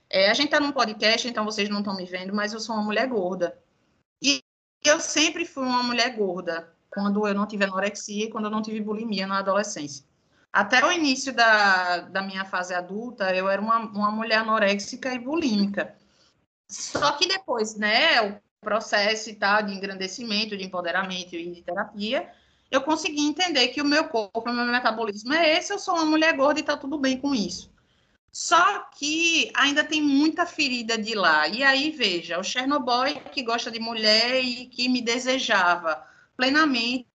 É, a gente está num podcast, então vocês não estão me vendo, mas eu sou uma mulher gorda. E eu sempre fui uma mulher gorda, quando eu não tive anorexia e quando eu não tive bulimia na adolescência. Até o início da, da minha fase adulta, eu era uma, uma mulher anoréxica e bulímica. Só que depois, né, o processo e tal de engrandecimento, de empoderamento e de terapia, eu consegui entender que o meu corpo, o meu metabolismo é esse, eu sou uma mulher gorda e tá tudo bem com isso. Só que ainda tem muita ferida de lá. E aí, veja, o Chernobyl que gosta de mulher e que me desejava plenamente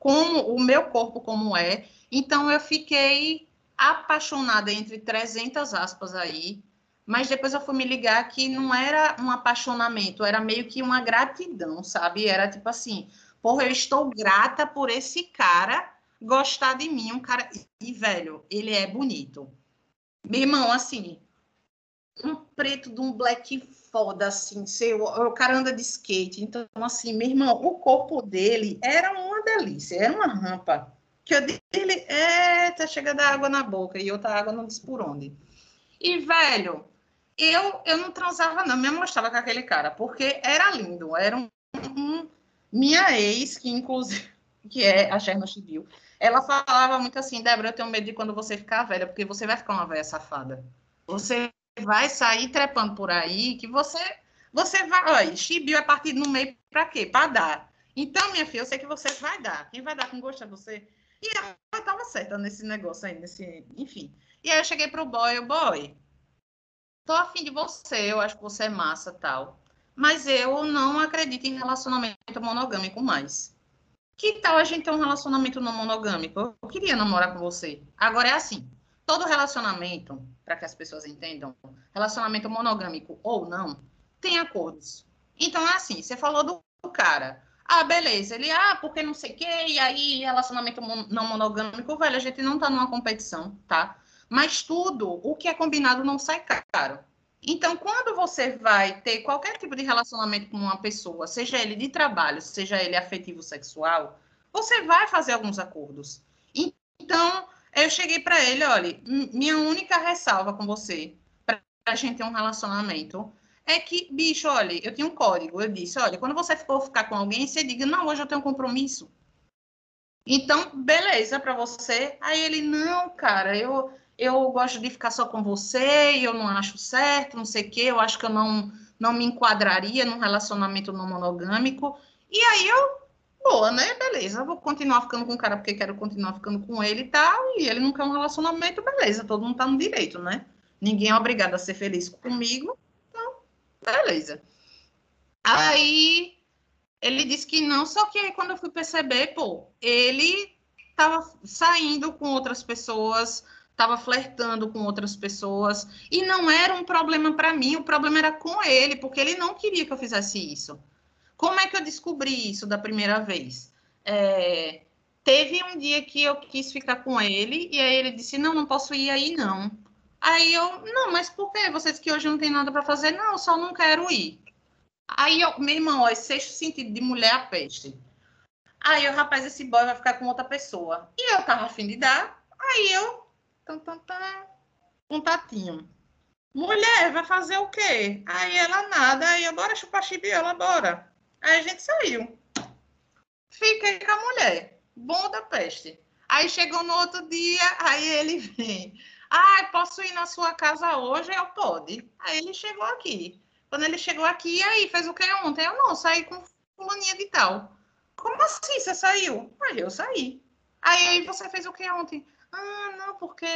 como o meu corpo como é. Então, eu fiquei apaixonada entre 300 aspas aí. Mas depois eu fui me ligar que não era um apaixonamento, era meio que uma gratidão, sabe? Era tipo assim, porra, eu estou grata por esse cara gostar de mim, um cara... E, velho, ele é bonito meu irmão, assim, um preto de um black foda, assim, seu, o cara anda de skate. Então, assim, meu irmão, o corpo dele era uma delícia, era uma rampa. Que eu dele, é, tá chegando água na boca e outra água não diz por onde. E, velho, eu, eu não transava, não, me mostrava com aquele cara, porque era lindo, era um, um minha ex, que inclusive, que é a Germa Civil, ela falava muito assim, Débora, eu tenho medo de quando você ficar velha, porque você vai ficar uma velha safada. Você vai sair trepando por aí, que você você vai, olha, chibio é partido no meio para quê? Para dar. Então, minha filha, eu sei que você vai dar. Quem vai dar com gosto é você. E ela estava certa nesse negócio aí, nesse, enfim. E aí eu cheguei pro boy, o boy, tô afim de você, eu acho que você é massa, tal. Mas eu não acredito em relacionamento monogâmico mais. Que tal a gente ter um relacionamento não monogâmico? Eu queria namorar com você. Agora é assim: todo relacionamento, para que as pessoas entendam, relacionamento monogâmico ou não, tem acordos. Então é assim: você falou do cara. Ah, beleza. Ele, ah, porque não sei o quê, e aí relacionamento não monogâmico, velho, a gente não tá numa competição, tá? Mas tudo, o que é combinado não sai caro. Então, quando você vai ter qualquer tipo de relacionamento com uma pessoa, seja ele de trabalho, seja ele afetivo sexual, você vai fazer alguns acordos. Então, eu cheguei para ele, olha, minha única ressalva com você para a gente ter um relacionamento é que, bicho, olha, eu tinha um código, eu disse, olha, quando você for ficar com alguém, você diga, não, hoje eu tenho um compromisso. Então, beleza para você. Aí ele, não, cara, eu eu gosto de ficar só com você e eu não acho certo, não sei o quê, eu acho que eu não, não me enquadraria num relacionamento não monogâmico. E aí eu, boa, né? Beleza, vou continuar ficando com o cara porque quero continuar ficando com ele e tal, e ele não quer um relacionamento, beleza, todo mundo tá no direito, né? Ninguém é obrigado a ser feliz comigo, então, beleza. Aí ele disse que não, só que aí quando eu fui perceber, pô, ele tava saindo com outras pessoas, estava flertando com outras pessoas e não era um problema para mim, o problema era com ele, porque ele não queria que eu fizesse isso. Como é que eu descobri isso da primeira vez? É, teve um dia que eu quis ficar com ele e aí ele disse: Não, não posso ir aí não. Aí eu, não, mas por que? Vocês que hoje não tem nada para fazer? Não, só não quero ir. Aí eu, meu irmão, ó, esse sexto sentido de mulher a peste. Aí o rapaz, esse boy vai ficar com outra pessoa. E eu tava afim de dar. Aí eu Tam. Um tatinho. Mulher, vai fazer o quê? Aí ela nada, aí eu, bora chupar chibiola, bora. Aí a gente saiu. Fiquei com a mulher. Bom da peste. Aí chegou no outro dia, aí ele vem. Ah, posso ir na sua casa hoje? Eu pode. Aí ele chegou aqui. Quando ele chegou aqui, aí fez o que ontem? Eu não, saí com fulaninha de tal. Como assim você saiu? Aí eu saí. Aí você fez o que ontem? Ah, não, porque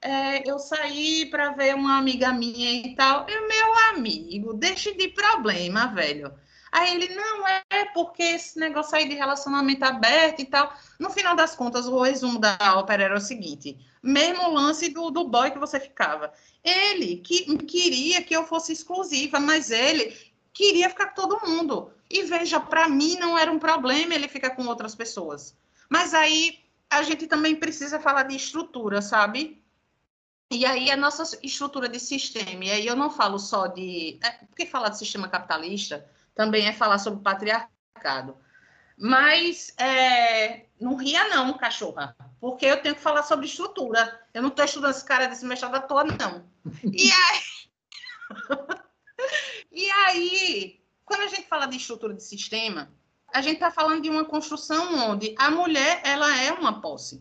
é, eu saí para ver uma amiga minha e tal. Eu, meu amigo, deixe de problema, velho. Aí ele, não, é porque esse negócio aí de relacionamento aberto e tal. No final das contas, o resumo da ópera era o seguinte: mesmo lance do, do boy que você ficava. Ele que queria que eu fosse exclusiva, mas ele queria ficar com todo mundo. E veja, para mim não era um problema ele ficar com outras pessoas. Mas aí a gente também precisa falar de estrutura, sabe? E aí a nossa estrutura de sistema, e aí eu não falo só de. É, porque falar de sistema capitalista também é falar sobre patriarcado. Mas é, não ria não, cachorra, porque eu tenho que falar sobre estrutura. Eu não estou estudando esse cara desse mestrado à toa, não. E aí, e aí, quando a gente fala de estrutura de sistema, a gente está falando de uma construção onde a mulher ela é uma posse.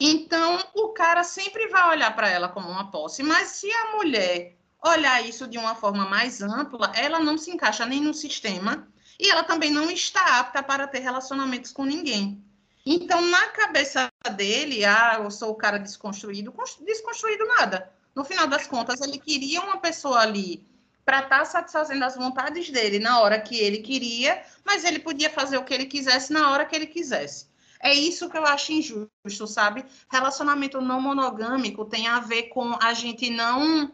Então, o cara sempre vai olhar para ela como uma posse, mas se a mulher olhar isso de uma forma mais ampla, ela não se encaixa nem no sistema e ela também não está apta para ter relacionamentos com ninguém. Então, na cabeça dele, ah, eu sou o cara desconstruído, desconstruído nada. No final das contas, ele queria uma pessoa ali para estar tá satisfazendo as vontades dele na hora que ele queria, mas ele podia fazer o que ele quisesse na hora que ele quisesse. É isso que eu acho injusto, sabe? Relacionamento não monogâmico tem a ver com a gente não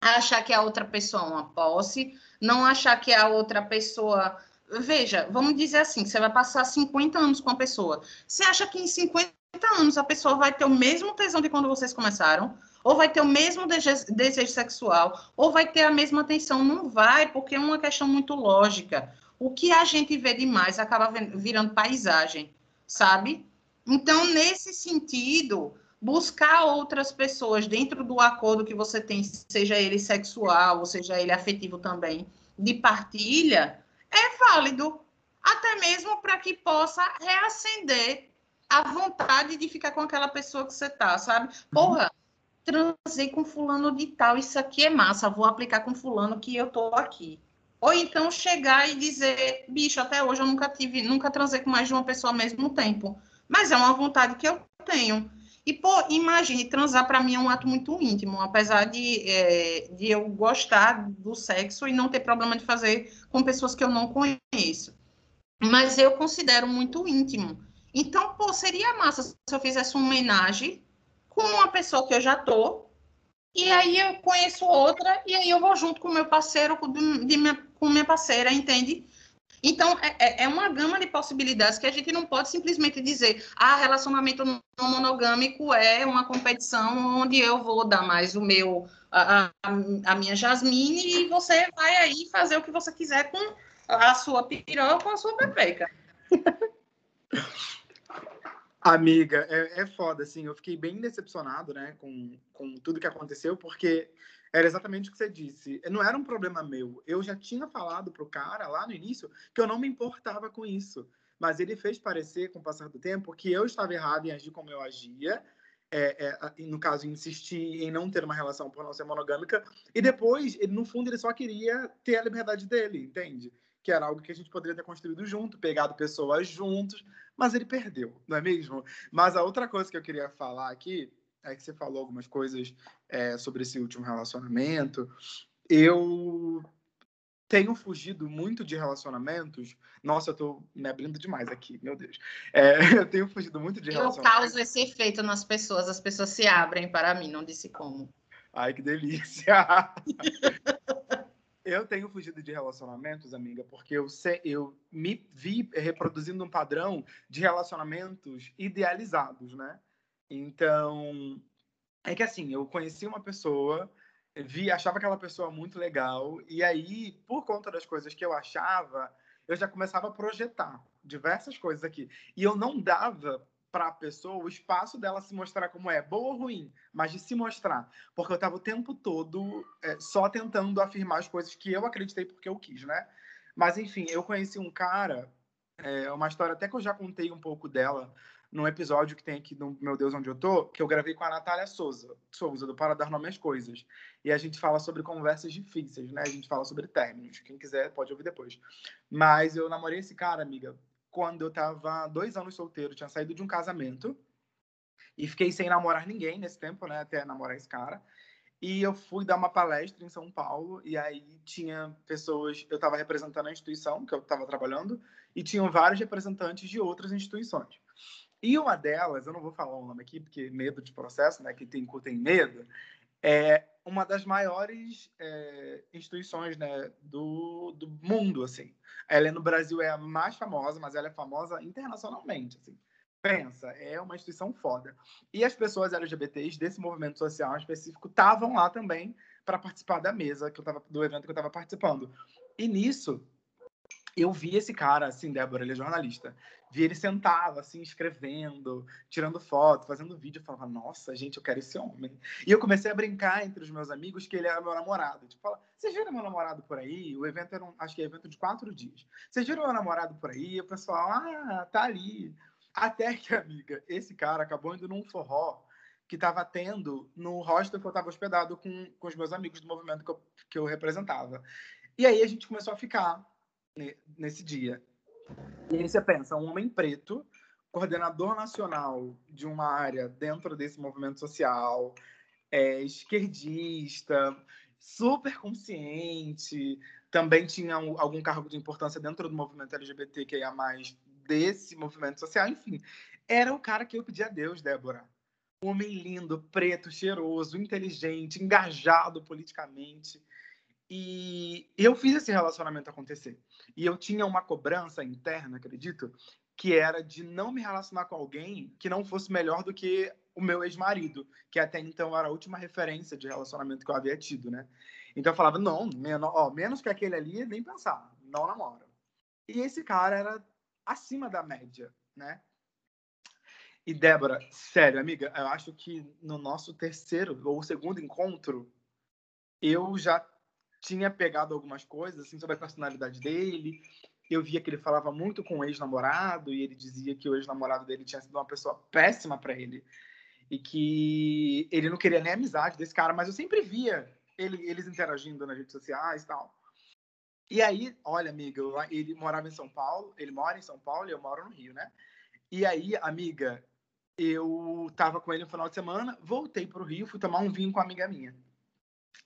achar que a outra pessoa é uma posse, não achar que a outra pessoa. Veja, vamos dizer assim: você vai passar 50 anos com a pessoa. Você acha que em 50 anos a pessoa vai ter o mesmo tesão de quando vocês começaram? ou vai ter o mesmo desejo sexual, ou vai ter a mesma atenção. Não vai, porque é uma questão muito lógica. O que a gente vê demais acaba virando paisagem, sabe? Então, nesse sentido, buscar outras pessoas dentro do acordo que você tem, seja ele sexual, ou seja ele afetivo também, de partilha, é válido. Até mesmo para que possa reacender a vontade de ficar com aquela pessoa que você tá, sabe? Porra, transei com fulano de tal, isso aqui é massa, vou aplicar com fulano que eu tô aqui. Ou então chegar e dizer, bicho, até hoje eu nunca tive, nunca transei com mais de uma pessoa ao mesmo tempo. Mas é uma vontade que eu tenho. E, pô, imagine, transar para mim é um ato muito íntimo, apesar de, é, de eu gostar do sexo e não ter problema de fazer com pessoas que eu não conheço. Mas eu considero muito íntimo. Então, pô, seria massa se eu fizesse uma homenagem com uma pessoa que eu já tô, e aí eu conheço outra, e aí eu vou junto com meu parceiro, de minha, com minha parceira, entende? Então, é, é, é uma gama de possibilidades que a gente não pode simplesmente dizer, ah, relacionamento não monogâmico é uma competição onde eu vou dar mais o meu, a, a, a minha Jasmine, e você vai aí fazer o que você quiser com a sua piroca ou a sua pepeca. Amiga, é, é foda, assim, eu fiquei bem decepcionado, né, com, com tudo que aconteceu, porque era exatamente o que você disse. Não era um problema meu. Eu já tinha falado pro cara lá no início que eu não me importava com isso. Mas ele fez parecer, com o passar do tempo, que eu estava errado em agir como eu agia. É, é, no caso, insistir em não ter uma relação por não ser monogâmica. E depois, ele, no fundo, ele só queria ter a liberdade dele, entende? Que era algo que a gente poderia ter construído junto, pegado pessoas juntos, mas ele perdeu, não é mesmo? Mas a outra coisa que eu queria falar aqui é que você falou algumas coisas é, sobre esse último relacionamento. Eu tenho fugido muito de relacionamentos. Nossa, eu tô me abrindo demais aqui, meu Deus. É, eu tenho fugido muito de relacionamentos. Eu causo esse efeito nas pessoas, as pessoas se abrem para mim, não disse como. Ai, que delícia! Eu tenho fugido de relacionamentos, amiga, porque eu, sei, eu me vi reproduzindo um padrão de relacionamentos idealizados, né? Então, é que assim, eu conheci uma pessoa, vi, achava aquela pessoa muito legal, e aí, por conta das coisas que eu achava, eu já começava a projetar diversas coisas aqui. E eu não dava para a pessoa o espaço dela se mostrar como é, boa ou ruim, mas de se mostrar. Porque eu estava o tempo todo é, só tentando afirmar as coisas que eu acreditei porque eu quis, né? Mas, enfim, eu conheci um cara, é, uma história até que eu já contei um pouco dela num episódio que tem aqui no Meu Deus Onde Eu Tô, que eu gravei com a Natália Souza, Souza, do Para Dar Nome às Coisas. E a gente fala sobre conversas difíceis, né? A gente fala sobre términos. Quem quiser pode ouvir depois. Mas eu namorei esse cara, amiga, quando eu tava dois anos solteiro, tinha saído de um casamento e fiquei sem namorar ninguém nesse tempo, né, até namorar esse cara. E eu fui dar uma palestra em São Paulo, e aí tinha pessoas. Eu estava representando a instituição que eu estava trabalhando, e tinham vários representantes de outras instituições. E uma delas, eu não vou falar o nome aqui, porque medo de processo, né? Que tem, tem medo, é uma das maiores é, instituições né, do, do mundo, assim. Ela no Brasil é a mais famosa, mas ela é famosa internacionalmente, assim. Pensa, é uma instituição foda. E as pessoas LGBTs desse movimento social específico estavam lá também para participar da mesa que eu tava, do evento que eu estava participando. E nisso, eu vi esse cara, assim, Débora, ele é jornalista. Vi ele sentado, assim, escrevendo, tirando foto, fazendo vídeo. Eu falava, nossa, gente, eu quero esse homem. E eu comecei a brincar entre os meus amigos que ele era meu namorado. Tipo, fala, vocês viram meu namorado por aí? O evento era, um, acho que é evento de quatro dias. Vocês viram meu namorado por aí? E o pessoal, ah, tá ali. Até que, amiga, esse cara acabou indo num forró que estava tendo no hostel que eu estava hospedado com, com os meus amigos do movimento que eu, que eu representava. E aí a gente começou a ficar nesse dia. E aí você pensa, um homem preto, coordenador nacional de uma área dentro desse movimento social, é, esquerdista, super consciente, também tinha algum cargo de importância dentro do movimento LGBTQIA+, desse movimento social, enfim. Era o cara que eu pedi a Deus, Débora. Um homem lindo, preto, cheiroso, inteligente, engajado politicamente. E eu fiz esse relacionamento acontecer. E eu tinha uma cobrança interna, acredito, que era de não me relacionar com alguém que não fosse melhor do que o meu ex-marido, que até então era a última referência de relacionamento que eu havia tido, né? Então eu falava, não, menos, ó, menos que aquele ali, nem pensar, não namoro. E esse cara era acima da média, né? E Débora, sério, amiga, eu acho que no nosso terceiro ou segundo encontro, eu já tinha pegado algumas coisas assim sobre a personalidade dele. Eu via que ele falava muito com o ex-namorado e ele dizia que o ex-namorado dele tinha sido uma pessoa péssima para ele e que ele não queria nem amizade desse cara, mas eu sempre via ele, eles interagindo nas redes sociais e tal. E aí, olha, amiga, ele morava em São Paulo, ele mora em São Paulo e eu moro no Rio, né? E aí, amiga, eu tava com ele no final de semana, voltei pro Rio, fui tomar um vinho com uma amiga minha.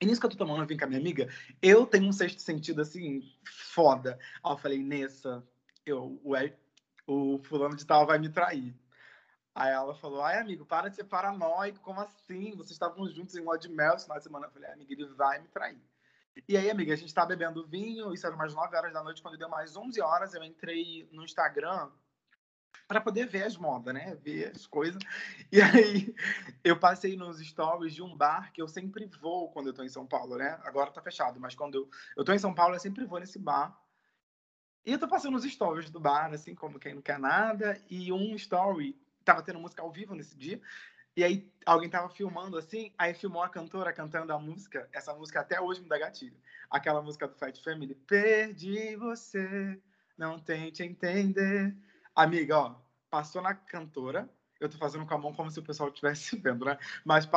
E nisso que eu tô tomando vinho com a minha amiga, eu tenho um sexto sentido, assim, foda. Aí eu falei, Nessa, eu, o, o fulano de tal vai me trair. Aí ela falou, ai, amigo, para de ser paranoico, como assim? Vocês estavam juntos em lua de mel esse final de semana. Eu falei, amiga, ele vai me trair. E aí, amiga, a gente tá bebendo vinho, isso era umas 9 horas da noite, quando deu mais 11 horas, eu entrei no Instagram para poder ver as modas, né? Ver as coisas. E aí eu passei nos stories de um bar que eu sempre vou quando eu tô em São Paulo, né? Agora tá fechado, mas quando eu, eu tô em São Paulo, eu sempre vou nesse bar. E eu tô passando nos stories do bar, assim, como quem não quer nada, e um story tava tendo música ao vivo nesse dia. E aí alguém tava filmando assim, aí filmou a cantora cantando a música. Essa música até hoje me dá gatilho. Aquela música do Fat Family. Perdi você, não tente entender. Amiga, ó, passou na cantora. Eu tô fazendo com a mão como se o pessoal estivesse vendo, né? Mas,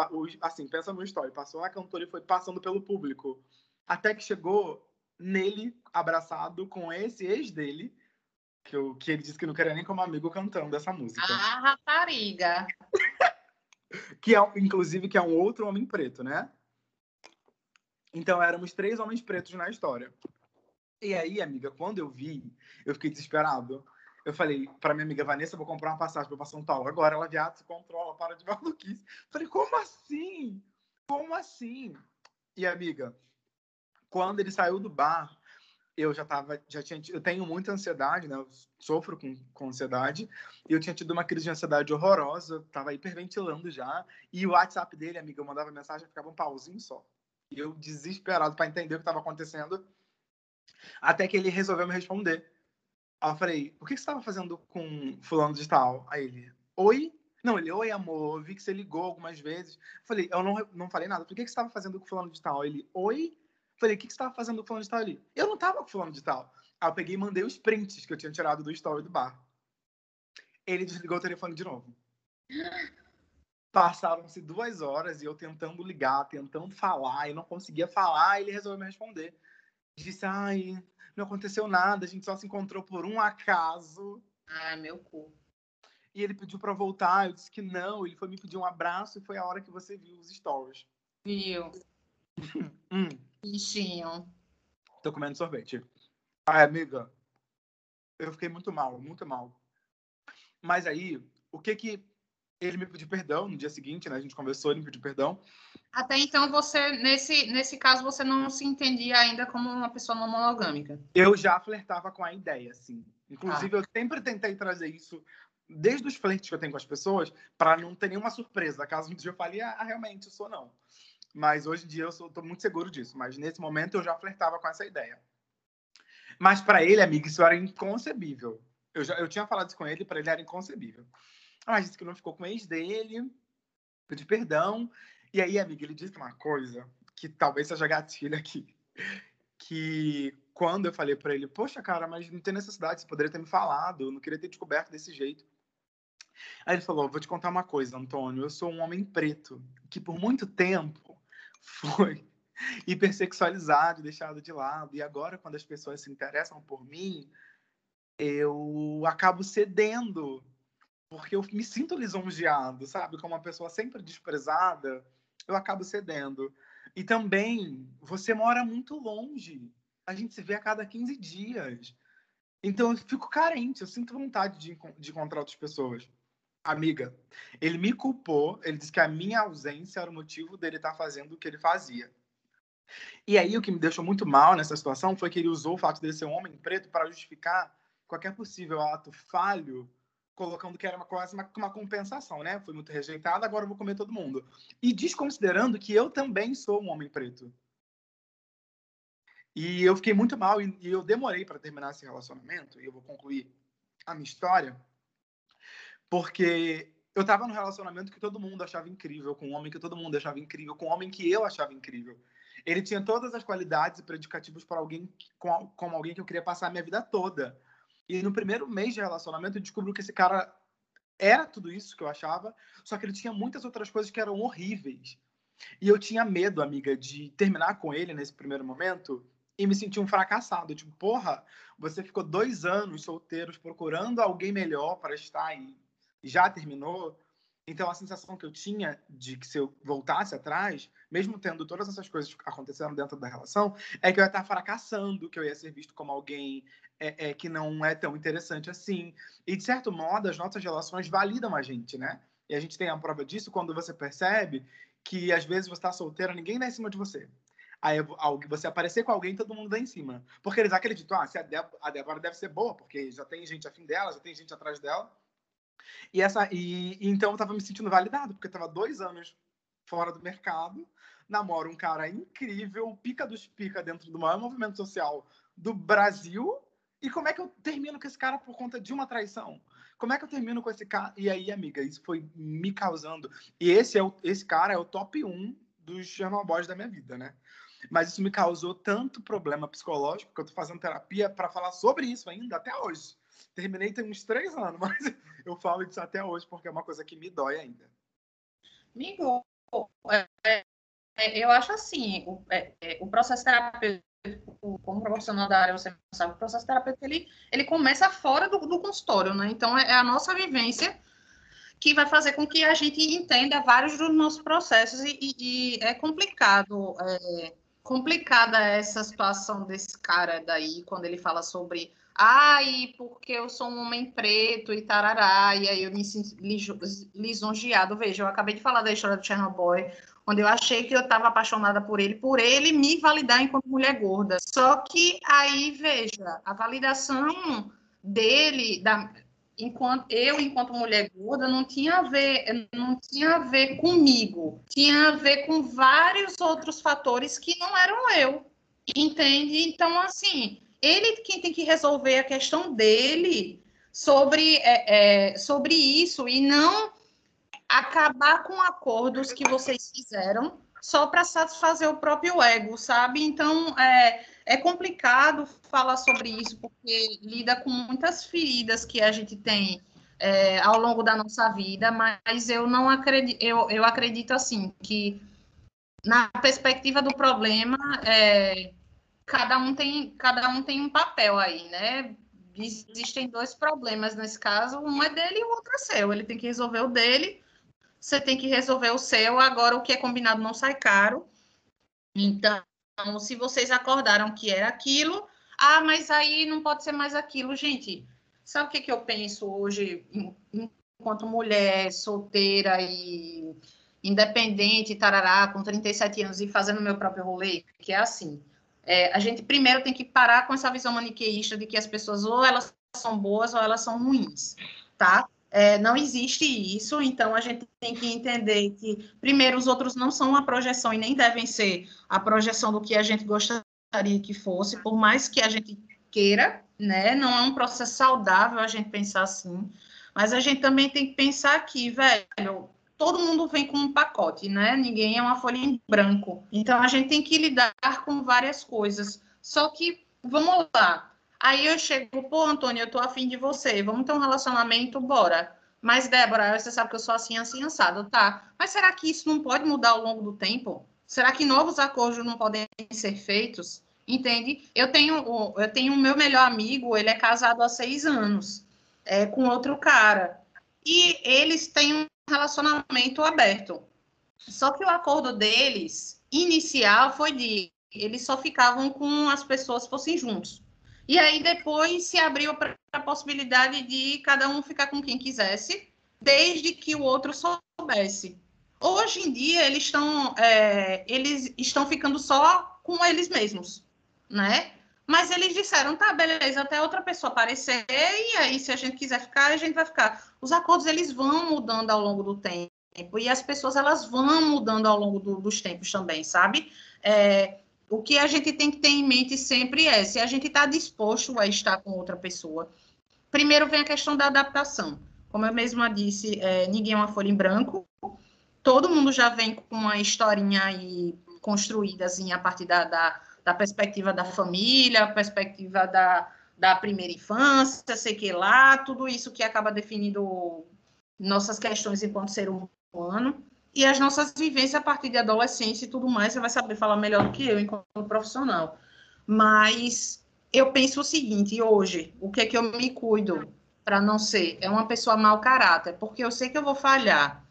assim, pensa no story. Passou na cantora e foi passando pelo público. Até que chegou nele, abraçado com esse ex dele, que, eu, que ele disse que não queria nem como amigo cantando essa música. Ah, rapariga! que é, inclusive, que é um outro homem preto, né? Então, éramos três homens pretos na história. E aí, amiga, quando eu vi, eu fiquei desesperado. Eu falei para minha amiga Vanessa, vou comprar uma passagem para São Paulo. Agora ela viado se controla, para de maluquice. Falei, como assim? Como assim? E amiga, quando ele saiu do bar, eu já tava, já tinha, eu tenho muita ansiedade, né? Eu sofro com, com ansiedade. E eu tinha tido uma crise de ansiedade horrorosa, tava hiperventilando já. E o WhatsApp dele, amiga, eu mandava mensagem, ficava um pauzinho só. E eu desesperado para entender o que estava acontecendo. Até que ele resolveu me responder. Aí eu falei, o que, você estava fazendo com fulano de tal? Aí ele, oi? Não, ele, oi, amor, eu vi que você ligou algumas vezes. Eu falei, eu não, não falei nada. Por que, você estava fazendo com fulano de tal? Ele, oi? Eu falei, o que, você estava fazendo com fulano de tal? Ele, eu não estava com fulano de tal. Aí eu peguei e mandei os prints que eu tinha tirado do story do bar. Ele desligou o telefone de novo. Passaram-se duas horas e eu tentando ligar, tentando falar, e não conseguia falar, e ele resolveu me responder. Disse, ai, não aconteceu nada, a gente só se encontrou por um acaso. Ai, meu cu. E ele pediu para voltar, eu disse que não, ele foi me pedir um abraço e foi a hora que você viu os stories. Viu. hum. Bichinho. Tô comendo sorvete. Ai, amiga, eu fiquei muito mal, muito mal. Mas aí, o que que ele me pediu perdão no dia seguinte, né? A gente conversou, ele me pediu perdão. Até então, você, nesse, nesse caso, você não se entendia ainda como uma pessoa não monogâmica? Eu já flertava com a ideia, sim. Inclusive, ah. eu sempre tentei trazer isso desde os flertes que eu tenho com as pessoas, para não ter nenhuma surpresa. Caso um dia eu fale, ah, realmente, eu sou não. Mas hoje em dia eu estou muito seguro disso. Mas nesse momento eu já flertava com essa ideia. Mas para ele, amigo, isso era inconcebível. Eu, já, eu tinha falado isso com ele, para ele era inconcebível. Mas disse que não ficou com o ex dele, pediu perdão. E aí, amiga, ele disse uma coisa que talvez seja gatilho aqui. Que quando eu falei para ele, poxa, cara, mas não tem necessidade, você poderia ter me falado, eu não queria ter descoberto desse jeito. Aí ele falou: Vou te contar uma coisa, Antônio. Eu sou um homem preto que por muito tempo foi hipersexualizado, deixado de lado. E agora, quando as pessoas se interessam por mim, eu acabo cedendo, porque eu me sinto lisonjeado, sabe? Como uma pessoa sempre desprezada, eu acabo cedendo. E também, você mora muito longe. A gente se vê a cada 15 dias. Então, eu fico carente, eu sinto vontade de, de encontrar outras pessoas. Amiga, ele me culpou, ele disse que a minha ausência era o motivo dele estar fazendo o que ele fazia. E aí o que me deixou muito mal nessa situação foi que ele usou o fato dele ser um homem preto para justificar qualquer possível ato falho, colocando que era uma, quase uma, uma compensação, né? Fui muito rejeitado, agora eu vou comer todo mundo. E desconsiderando que eu também sou um homem preto. E eu fiquei muito mal e, e eu demorei para terminar esse relacionamento, e eu vou concluir a minha história, porque eu estava num relacionamento que todo mundo achava incrível, com um homem que todo mundo achava incrível, com um homem que eu achava incrível. Ele tinha todas as qualidades e predicativos para alguém com, como alguém que eu queria passar a minha vida toda. E no primeiro mês de relacionamento eu descobri que esse cara era tudo isso que eu achava, só que ele tinha muitas outras coisas que eram horríveis. E eu tinha medo, amiga, de terminar com ele nesse primeiro momento e me sentir um fracassado. Tipo, porra, você ficou dois anos solteiros procurando alguém melhor para estar aí. Já terminou? Então, a sensação que eu tinha de que se eu voltasse atrás, mesmo tendo todas essas coisas acontecendo dentro da relação, é que eu ia estar fracassando, que eu ia ser visto como alguém é, é, que não é tão interessante assim. E, de certo modo, as nossas relações validam a gente, né? E a gente tem a prova disso quando você percebe que, às vezes, você está solteira, ninguém dá em cima de você. Aí você aparecer com alguém, todo mundo dá em cima. Porque eles acreditam, ah, se a, Débora, a Débora deve ser boa, porque já tem gente afim dela, já tem gente atrás dela. E, essa, e, e então eu tava me sentindo validado, porque eu tava dois anos fora do mercado, namoro um cara incrível, pica dos pica dentro do maior movimento social do Brasil. E como é que eu termino com esse cara por conta de uma traição? Como é que eu termino com esse cara? E aí, amiga, isso foi me causando. E esse, é o, esse cara é o top 1 dos Chernobyls da minha vida, né? Mas isso me causou tanto problema psicológico que eu tô fazendo terapia para falar sobre isso ainda até hoje. Terminei tem uns três anos, mas eu falo disso até hoje porque é uma coisa que me dói ainda. Amigo, é, é, eu acho assim, o, é, é o processo terapêutico, como profissional da área, você sabe, o processo terapêutico, ele, ele começa fora do, do consultório, né? Então, é, é a nossa vivência que vai fazer com que a gente entenda vários dos nossos processos e, e, e é complicado, é, complicada essa situação desse cara daí, quando ele fala sobre ai, porque eu sou um homem preto e tarará, e aí eu me sinto lisonjeado. Veja, eu acabei de falar da história do Chernobyl, onde eu achei que eu estava apaixonada por ele, por ele me validar enquanto mulher gorda. Só que aí, veja, a validação dele, da, enquanto eu, enquanto mulher gorda, não tinha a ver, não tinha a ver comigo, tinha a ver com vários outros fatores que não eram eu. Entende? Então, assim, ele quem tem que resolver a questão dele sobre, é, é, sobre isso e não acabar com acordos que vocês fizeram só para satisfazer o próprio ego, sabe? Então é, é complicado falar sobre isso porque lida com muitas feridas que a gente tem é, ao longo da nossa vida, mas eu não acredito, eu, eu acredito assim que na perspectiva do problema, é, cada um tem, cada um tem um papel aí, né? Existem dois problemas nesse caso, um é dele e o outro é seu. Ele tem que resolver o dele, você tem que resolver o seu. Agora, o que é combinado não sai caro. Então, se vocês acordaram que era aquilo, ah, mas aí não pode ser mais aquilo, gente. Sabe o que, que eu penso hoje, enquanto mulher solteira e independente, tarará, com 37 anos e fazendo meu próprio rolê? Que é assim. É, a gente primeiro tem que parar com essa visão maniqueísta de que as pessoas ou elas são boas ou elas são ruins, tá? É, não existe isso, então a gente tem que entender que, primeiro, os outros não são uma projeção e nem devem ser a projeção do que a gente gostaria que fosse, por mais que a gente queira, né? Não é um processo saudável a gente pensar assim, mas a gente também tem que pensar que, velho, todo mundo vem com um pacote, né? Ninguém é uma folha em branco. Então a gente tem que lidar com várias coisas. Só que, vamos lá. Aí eu chego, pô, Antônio, eu tô afim de você, vamos ter um relacionamento, bora. Mas, Débora, você sabe que eu sou assim, assim, assado, tá? Mas será que isso não pode mudar ao longo do tempo? Será que novos acordos não podem ser feitos? Entende? Eu tenho, eu tenho o meu melhor amigo, ele é casado há seis anos, é, com outro cara. E eles têm relacionamento aberto. Só que o acordo deles, inicial, foi de eles só ficavam com as pessoas fossem juntos. E aí depois se abriu para a possibilidade de cada um ficar com quem quisesse, desde que o outro soubesse. Hoje em dia eles estão é, eles estão ficando só com eles mesmos, né? Mas eles disseram, tá, beleza, até outra pessoa aparecer, e aí, se a gente quiser ficar, a gente vai ficar. Os acordos, eles vão mudando ao longo do tempo, e as pessoas, elas vão mudando ao longo do, dos tempos também, sabe? É, o que a gente tem que ter em mente sempre é, se a gente está disposto a estar com outra pessoa, primeiro vem a questão da adaptação. Como eu mesma disse, é, ninguém é uma folha em branco, todo mundo já vem com uma historinha aí construída, assim, a partir da, da da perspectiva da família, perspectiva da, da primeira infância, sei que lá, tudo isso que acaba definindo nossas questões enquanto ser humano e as nossas vivências a partir de adolescência e tudo mais, você vai saber falar melhor do que eu enquanto profissional. Mas eu penso o seguinte, hoje, o que é que eu me cuido para não ser é uma pessoa mau caráter, porque eu sei que eu vou falhar.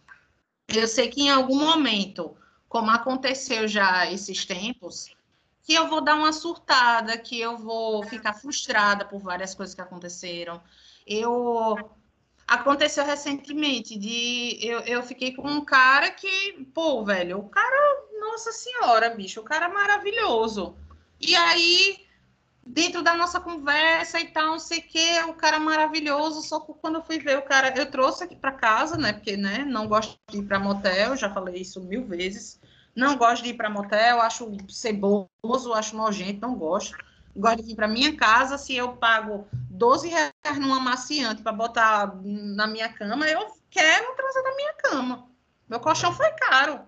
Eu sei que em algum momento, como aconteceu já esses tempos, que eu vou dar uma surtada, que eu vou ficar frustrada por várias coisas que aconteceram. Eu aconteceu recentemente de eu, eu fiquei com um cara que, pô, velho, o cara, nossa senhora, bicho, o cara maravilhoso. E aí, dentro da nossa conversa e tal, não sei o que, o cara maravilhoso, só que quando eu fui ver o cara, eu trouxe aqui para casa, né, porque, né, não gosto de ir para motel, já falei isso mil vezes. Não gosto de ir para motel, acho ceboso, acho nojento, não gosto. Gosto de ir para minha casa, se eu pago 12 reais numa maciante para botar na minha cama, eu quero trazer na minha cama. Meu colchão foi caro.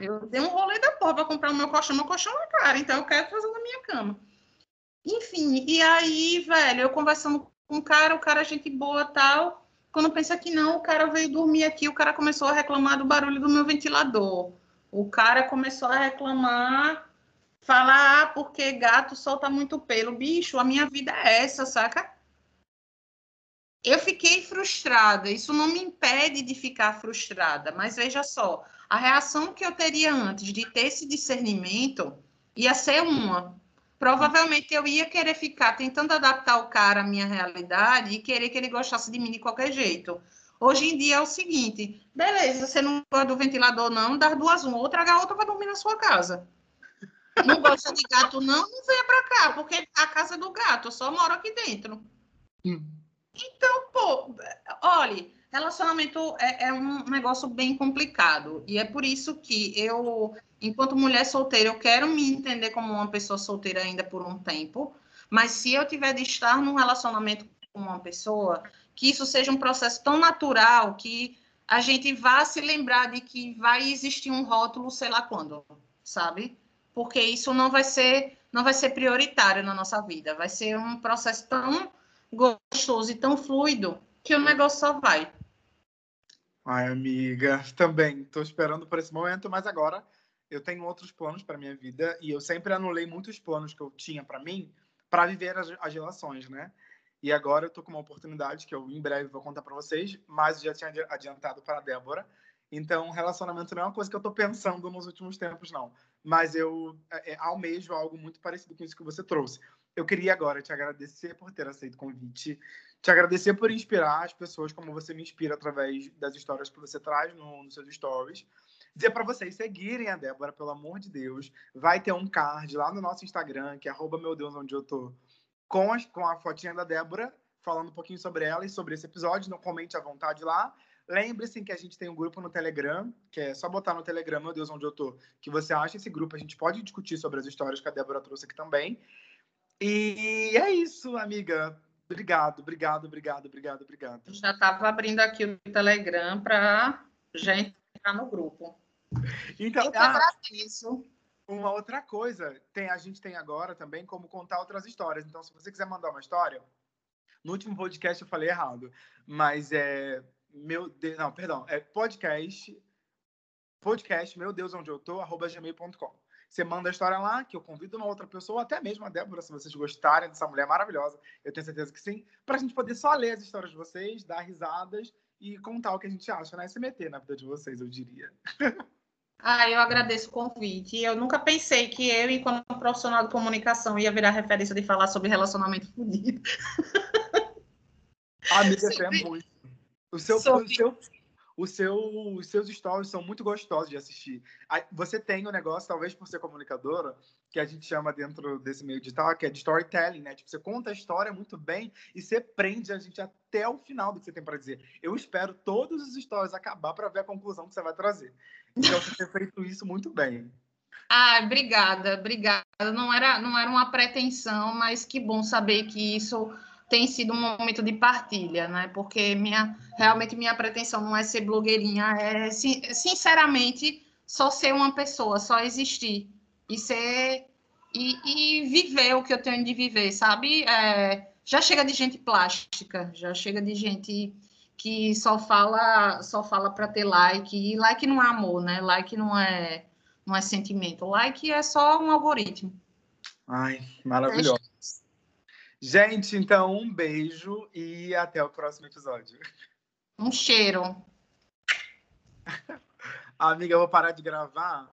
Eu dei um rolê da porra para comprar o meu colchão, meu colchão é caro, então eu quero trazer na minha cama. Enfim, e aí, velho, eu conversando com o cara, o cara, gente boa tal. Quando pensa que não, o cara veio dormir aqui, o cara começou a reclamar do barulho do meu ventilador. O cara começou a reclamar, falar, ah, porque gato solta muito pelo. Bicho, a minha vida é essa, saca? Eu fiquei frustrada. Isso não me impede de ficar frustrada, mas veja só, a reação que eu teria antes de ter esse discernimento ia ser uma. Provavelmente eu ia querer ficar tentando adaptar o cara à minha realidade e querer que ele gostasse de mim de qualquer jeito. Hoje em dia é o seguinte: beleza, você não gosta do ventilador, não, dá duas uma, outra a outra vai dormir na sua casa. Não gosta de gato, não, não venha para cá, porque a casa é do gato, eu só moro aqui dentro. Hum. Então, pô, olhe, relacionamento é, é, um negócio bem complicado. E é por isso que eu, enquanto mulher solteira, eu quero me entender como uma pessoa solteira ainda por um tempo. Mas se eu tiver de estar num relacionamento com uma pessoa, que isso seja um processo tão natural que a gente vá se lembrar de que vai existir um rótulo, sei lá quando, sabe? Porque isso não vai ser, não vai ser prioritário na nossa vida, vai ser um processo tão gostoso e tão fluido que o negócio só vai. Ai, amiga, também estou esperando por esse momento, mas agora eu tenho outros planos para minha vida e eu sempre anulei muitos planos que eu tinha para mim para viver as, as relações, né? E agora eu tô com uma oportunidade que eu em breve vou contar para vocês, mas já tinha adiantado para Débora, Então, relacionamento não é uma coisa que eu tô pensando nos últimos tempos, não. Mas eu é, é, almejo algo muito parecido com isso que você trouxe. Eu queria agora te agradecer por ter aceito o convite, te agradecer por inspirar as pessoas como você me inspira através das histórias que você traz no, nos seus stories. Dizer para vocês seguirem a Débora, pelo amor de Deus. Vai ter um card lá no nosso Instagram, que é meu Deus onde eu tô, com, as, com a fotinha da Débora, falando um pouquinho sobre ela e sobre esse episódio. Não comente à vontade lá. Lembre-se que a gente tem um grupo no Telegram, que é só botar no Telegram, meu Deus, onde eu tô, que você acha esse grupo. A gente pode discutir sobre as histórias que a Débora trouxe aqui também. E é isso, amiga. Obrigado, obrigado, obrigado, obrigado, obrigado. Já estava abrindo aqui o Telegram para já entrar no grupo. Então, eu ah, agradeço. Uma outra coisa, tem, a gente tem agora também como contar outras histórias. Então, se você quiser mandar uma história, no último podcast eu falei errado, mas é meu não, perdão, é podcast podcast meu Deus onde eu tô arroba gmail.com. Você manda a história lá, que eu convido uma outra pessoa, até mesmo a Débora, se vocês gostarem dessa mulher maravilhosa, eu tenho certeza que sim, para a gente poder só ler as histórias de vocês, dar risadas e contar o que a gente acha, né? Meter na vida de vocês, eu diria. Ah, eu agradeço o convite. Eu nunca pensei que eu, enquanto profissional de comunicação, ia virar referência de falar sobre relacionamento fodido. Amiga, você é muito. O seu, o seu, seu, os seus stories são muito gostosos de assistir. Você tem um negócio, talvez por ser comunicadora, que a gente chama dentro desse meio digital, que é de storytelling, né? Tipo, você conta a história muito bem e você prende a gente até o final do que você tem para dizer. Eu espero todos os stories acabar para ver a conclusão que você vai trazer. Então, você tem feito isso muito bem. Ah, obrigada, obrigada. Não era, não era uma pretensão, mas que bom saber que isso tem sido um momento de partilha, né? Porque minha, realmente minha pretensão não é ser blogueirinha, é sinceramente só ser uma pessoa, só existir e ser e, e viver o que eu tenho de viver, sabe? É, já chega de gente plástica, já chega de gente que só fala só fala para ter like e like não é amor, né? Like não é não é sentimento, like é só um algoritmo. Ai, maravilhoso. Gente, então um beijo e até o próximo episódio. Um cheiro. Amiga, eu vou parar de gravar